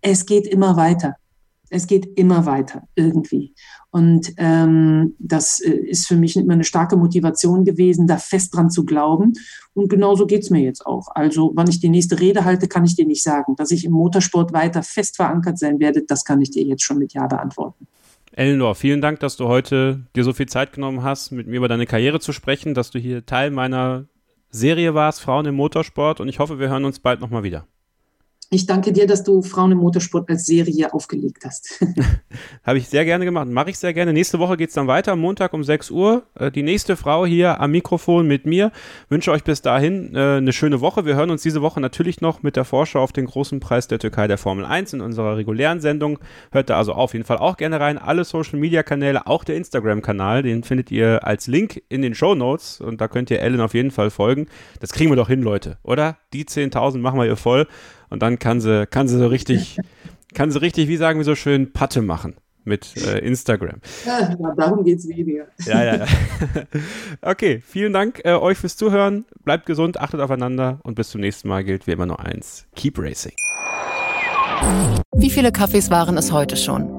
Es geht immer weiter. Es geht immer weiter irgendwie. Und ähm, das äh, ist für mich immer eine starke Motivation gewesen, da fest dran zu glauben. Und genauso geht's mir jetzt auch. Also, wann ich die nächste Rede halte, kann ich dir nicht sagen. Dass ich im Motorsport weiter fest verankert sein werde, das kann ich dir jetzt schon mit Ja beantworten.
Eleanor, vielen Dank, dass du heute dir so viel Zeit genommen hast, mit mir über deine Karriere zu sprechen, dass du hier Teil meiner Serie warst, Frauen im Motorsport. Und ich hoffe, wir hören uns bald nochmal wieder.
Ich danke dir, dass du Frauen im Motorsport als Serie aufgelegt hast.
Habe ich sehr gerne gemacht. Mache ich sehr gerne. Nächste Woche geht es dann weiter, Montag um 6 Uhr. Äh, die nächste Frau hier am Mikrofon mit mir. Wünsche euch bis dahin äh, eine schöne Woche. Wir hören uns diese Woche natürlich noch mit der Vorschau auf den großen Preis der Türkei der Formel 1 in unserer regulären Sendung. Hört da also auf jeden Fall auch gerne rein. Alle Social Media Kanäle, auch der Instagram-Kanal, den findet ihr als Link in den Show Notes und da könnt ihr Ellen auf jeden Fall folgen. Das kriegen wir doch hin, Leute, oder? Die 10.000 machen wir ihr voll und dann kann sie, kann sie so richtig, kann sie richtig, wie sagen wir so schön, Patte machen mit äh, Instagram.
Ja, darum geht es weniger.
Ja, ja, ja. Okay, vielen Dank äh, euch fürs Zuhören. Bleibt gesund, achtet aufeinander und bis zum nächsten Mal gilt wie immer nur eins. Keep racing.
Wie viele Kaffees waren es heute schon?